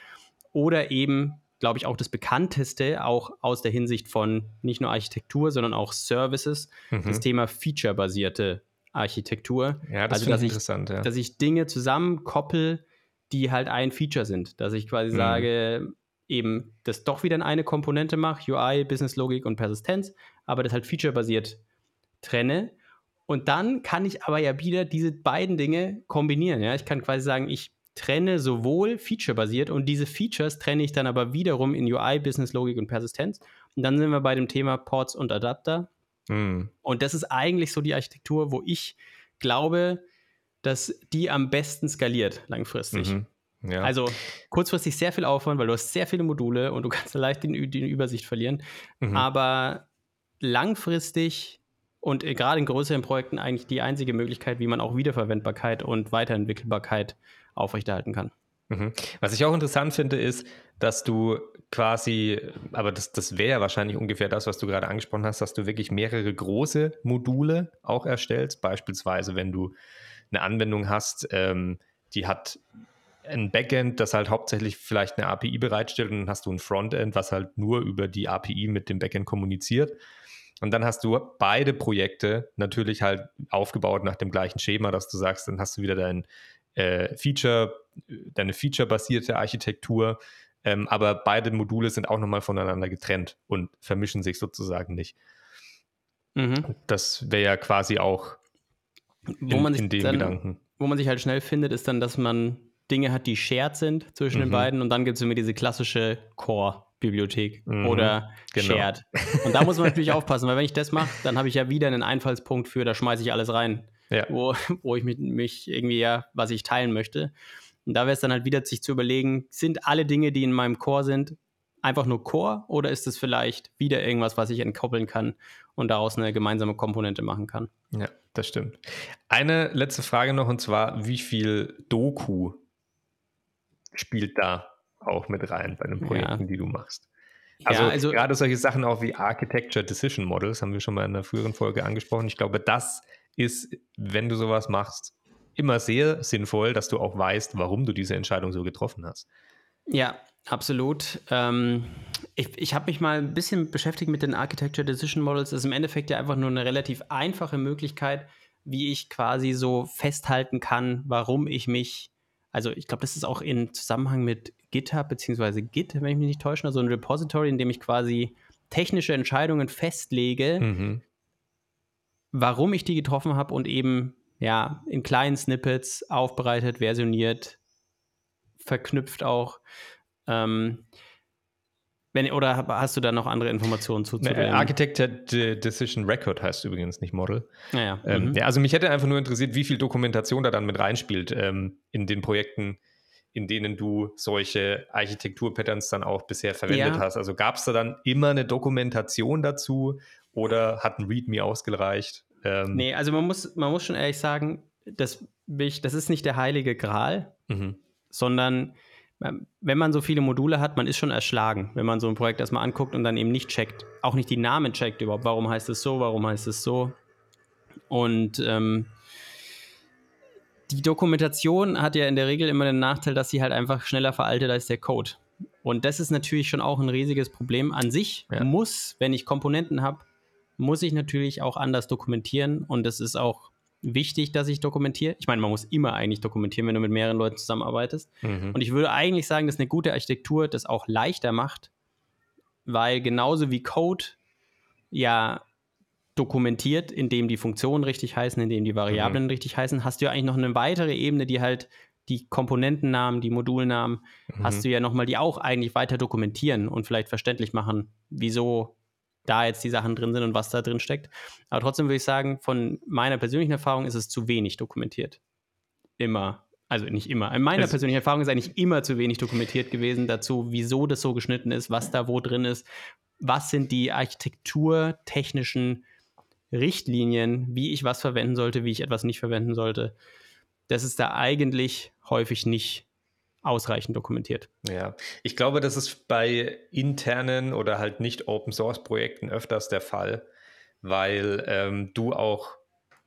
Oder eben, glaube ich, auch das bekannteste, auch aus der Hinsicht von nicht nur Architektur, sondern auch Services, mhm. das Thema Feature-basierte Architektur. Ja, das also, dass ich interessant, ja. Dass ich Dinge zusammenkoppel, die halt ein Feature sind. Dass ich quasi mhm. sage, eben das doch wieder in eine Komponente mache, UI, Business Logik und Persistenz, aber das halt featurebasiert trenne. Und dann kann ich aber ja wieder diese beiden Dinge kombinieren. Ja? Ich kann quasi sagen, ich trenne sowohl featurebasiert und diese Features trenne ich dann aber wiederum in UI, Business Logik und Persistenz. Und dann sind wir bei dem Thema Ports und Adapter. Mhm. Und das ist eigentlich so die Architektur, wo ich glaube, dass die am besten skaliert langfristig. Mhm. Ja. Also kurzfristig sehr viel Aufwand, weil du hast sehr viele Module und du *laughs* kannst leicht die, die Übersicht verlieren. Mhm. Aber langfristig und gerade in größeren Projekten eigentlich die einzige Möglichkeit, wie man auch Wiederverwendbarkeit und Weiterentwickelbarkeit aufrechterhalten kann. Mhm. Was ich auch interessant finde, ist, dass du quasi, aber das, das wäre ja wahrscheinlich ungefähr das, was du gerade angesprochen hast, dass du wirklich mehrere große Module auch erstellst. Beispielsweise, wenn du eine Anwendung hast, ähm, die hat ein Backend, das halt hauptsächlich vielleicht eine API bereitstellt und dann hast du ein Frontend, was halt nur über die API mit dem Backend kommuniziert. Und dann hast du beide Projekte natürlich halt aufgebaut nach dem gleichen Schema, dass du sagst, dann hast du wieder dein äh, Feature, deine Feature-basierte Architektur, ähm, aber beide Module sind auch nochmal voneinander getrennt und vermischen sich sozusagen nicht. Mhm. Das wäre ja quasi auch in, wo man sich in dem dann, Gedanken. Wo man sich halt schnell findet, ist dann, dass man Dinge hat, die shared sind zwischen mhm. den beiden und dann gibt es immer diese klassische Core-Bibliothek mhm, oder genau. shared. Und da muss man natürlich *laughs* aufpassen, weil wenn ich das mache, dann habe ich ja wieder einen Einfallspunkt für, da schmeiße ich alles rein, ja. wo, wo ich mich, mich irgendwie ja, was ich teilen möchte. Und da wäre es dann halt wieder sich zu überlegen, sind alle Dinge, die in meinem Core sind, einfach nur Core oder ist es vielleicht wieder irgendwas, was ich entkoppeln kann und daraus eine gemeinsame Komponente machen kann? Ja, das stimmt. Eine letzte Frage noch und zwar, wie viel Doku spielt da auch mit rein bei den Projekten, ja. die du machst? Also, ja, also, gerade solche Sachen auch wie Architecture Decision Models haben wir schon mal in einer früheren Folge angesprochen. Ich glaube, das ist, wenn du sowas machst, immer sehr sinnvoll, dass du auch weißt, warum du diese Entscheidung so getroffen hast. Ja, absolut. Ähm, ich ich habe mich mal ein bisschen beschäftigt mit den Architecture Decision Models. Das ist im Endeffekt ja einfach nur eine relativ einfache Möglichkeit, wie ich quasi so festhalten kann, warum ich mich, also ich glaube, das ist auch in Zusammenhang mit GitHub bzw. Git, wenn ich mich nicht täusche, also ein Repository, in dem ich quasi technische Entscheidungen festlege, mhm. warum ich die getroffen habe und eben ja, in kleinen Snippets aufbereitet, versioniert, verknüpft auch. Ähm, wenn, oder hast du da noch andere Informationen zu? Äh, Architecture Decision Record heißt übrigens nicht Model. Naja. Ähm, mhm. ja, also mich hätte einfach nur interessiert, wie viel Dokumentation da dann mit reinspielt ähm, in den Projekten, in denen du solche Architektur-Patterns dann auch bisher verwendet ja. hast. Also gab es da dann immer eine Dokumentation dazu oder hat ein README ausgereicht? Ähm, nee, also man muss, man muss schon ehrlich sagen, das, das ist nicht der heilige Gral, mhm. sondern wenn man so viele Module hat, man ist schon erschlagen, wenn man so ein Projekt erstmal anguckt und dann eben nicht checkt. Auch nicht die Namen checkt überhaupt. Warum heißt es so? Warum heißt es so? Und ähm, die Dokumentation hat ja in der Regel immer den Nachteil, dass sie halt einfach schneller veraltet als der Code. Und das ist natürlich schon auch ein riesiges Problem. An sich ja. muss, wenn ich Komponenten habe, muss ich natürlich auch anders dokumentieren. Und es ist auch wichtig, dass ich dokumentiere. Ich meine, man muss immer eigentlich dokumentieren, wenn du mit mehreren Leuten zusammenarbeitest. Mhm. Und ich würde eigentlich sagen, dass eine gute Architektur das auch leichter macht, weil genauso wie Code ja dokumentiert, indem die Funktionen richtig heißen, indem die Variablen mhm. richtig heißen, hast du ja eigentlich noch eine weitere Ebene, die halt die Komponentennamen, die Modulnamen, mhm. hast du ja nochmal, die auch eigentlich weiter dokumentieren und vielleicht verständlich machen, wieso da jetzt die Sachen drin sind und was da drin steckt. Aber trotzdem würde ich sagen, von meiner persönlichen Erfahrung ist es zu wenig dokumentiert. Immer. Also nicht immer. In meiner persönlichen Erfahrung ist eigentlich immer zu wenig dokumentiert gewesen dazu, wieso das so geschnitten ist, was da wo drin ist, was sind die architekturtechnischen Richtlinien, wie ich was verwenden sollte, wie ich etwas nicht verwenden sollte. Das ist da eigentlich häufig nicht ausreichend dokumentiert. Ja, ich glaube, das ist bei internen oder halt nicht Open Source Projekten öfters der Fall, weil ähm, du auch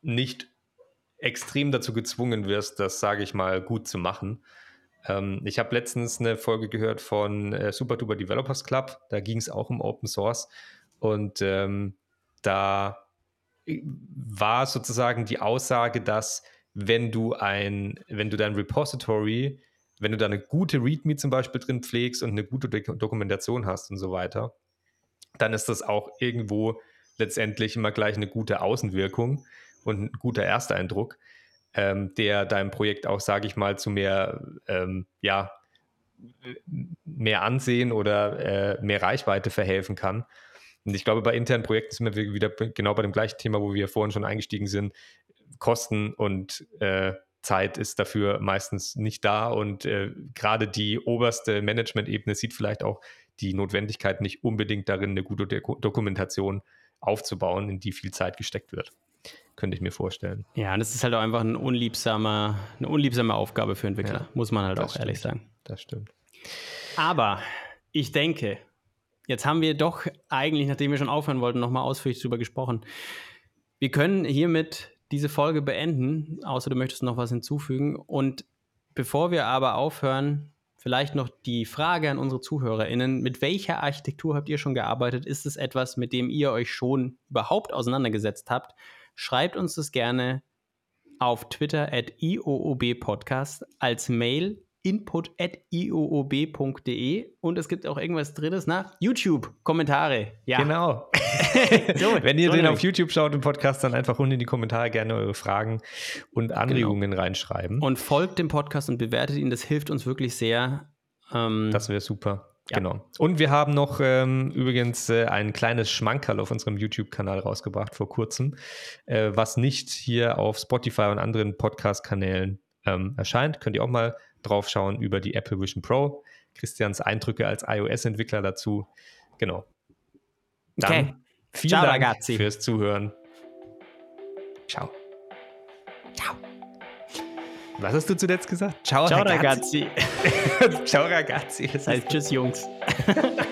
nicht extrem dazu gezwungen wirst, das, sage ich mal, gut zu machen. Ähm, ich habe letztens eine Folge gehört von äh, Super Duper Developers Club, da ging es auch um Open Source und ähm, da war sozusagen die Aussage, dass wenn du ein, wenn du dein Repository, wenn du da eine gute README zum Beispiel drin pflegst und eine gute Dokumentation hast und so weiter, dann ist das auch irgendwo letztendlich immer gleich eine gute Außenwirkung und ein guter Ersteindruck, ähm, der deinem Projekt auch, sage ich mal, zu mehr, ähm, ja, mehr Ansehen oder äh, mehr Reichweite verhelfen kann. Und ich glaube, bei internen Projekten sind wir wieder genau bei dem gleichen Thema, wo wir vorhin schon eingestiegen sind. Kosten und äh, Zeit ist dafür meistens nicht da und äh, gerade die oberste Management-Ebene sieht vielleicht auch die Notwendigkeit nicht unbedingt darin, eine gute Dokumentation aufzubauen, in die viel Zeit gesteckt wird. Könnte ich mir vorstellen. Ja, das ist halt auch einfach ein unliebsamer, eine unliebsame Aufgabe für Entwickler, ja, muss man halt auch stimmt. ehrlich sagen. Das stimmt. Aber ich denke, Jetzt haben wir doch eigentlich, nachdem wir schon aufhören wollten, nochmal ausführlich darüber gesprochen. Wir können hiermit diese Folge beenden, außer du möchtest noch was hinzufügen. Und bevor wir aber aufhören, vielleicht noch die Frage an unsere ZuhörerInnen: Mit welcher Architektur habt ihr schon gearbeitet? Ist es etwas, mit dem ihr euch schon überhaupt auseinandergesetzt habt? Schreibt uns das gerne auf Twitter at ioobpodcast als Mail input.ioob.de und es gibt auch irgendwas drittes nach YouTube, Kommentare. Ja. Genau. *laughs* so, Wenn ihr so den auf YouTube schaut im Podcast, dann einfach unten in die Kommentare gerne eure Fragen und genau. Anregungen genau. reinschreiben. Und folgt dem Podcast und bewertet ihn, das hilft uns wirklich sehr. Ähm, das wäre super. Ja. Genau. Und wir haben noch ähm, übrigens äh, ein kleines Schmankerl auf unserem YouTube-Kanal rausgebracht vor kurzem, äh, was nicht hier auf Spotify und anderen Podcast-Kanälen ähm, erscheint. Könnt ihr auch mal drauf schauen über die Apple Vision Pro. Christians Eindrücke als iOS-Entwickler dazu. Genau. Dann okay. vielen Ciao, Dank ragazzi. fürs Zuhören. Ciao. Ciao. Was hast du zuletzt gesagt? Ciao, Ciao ragazzi. ragazzi. *laughs* Ciao, ragazzi. Das heißt Tschüss, Jungs. *laughs*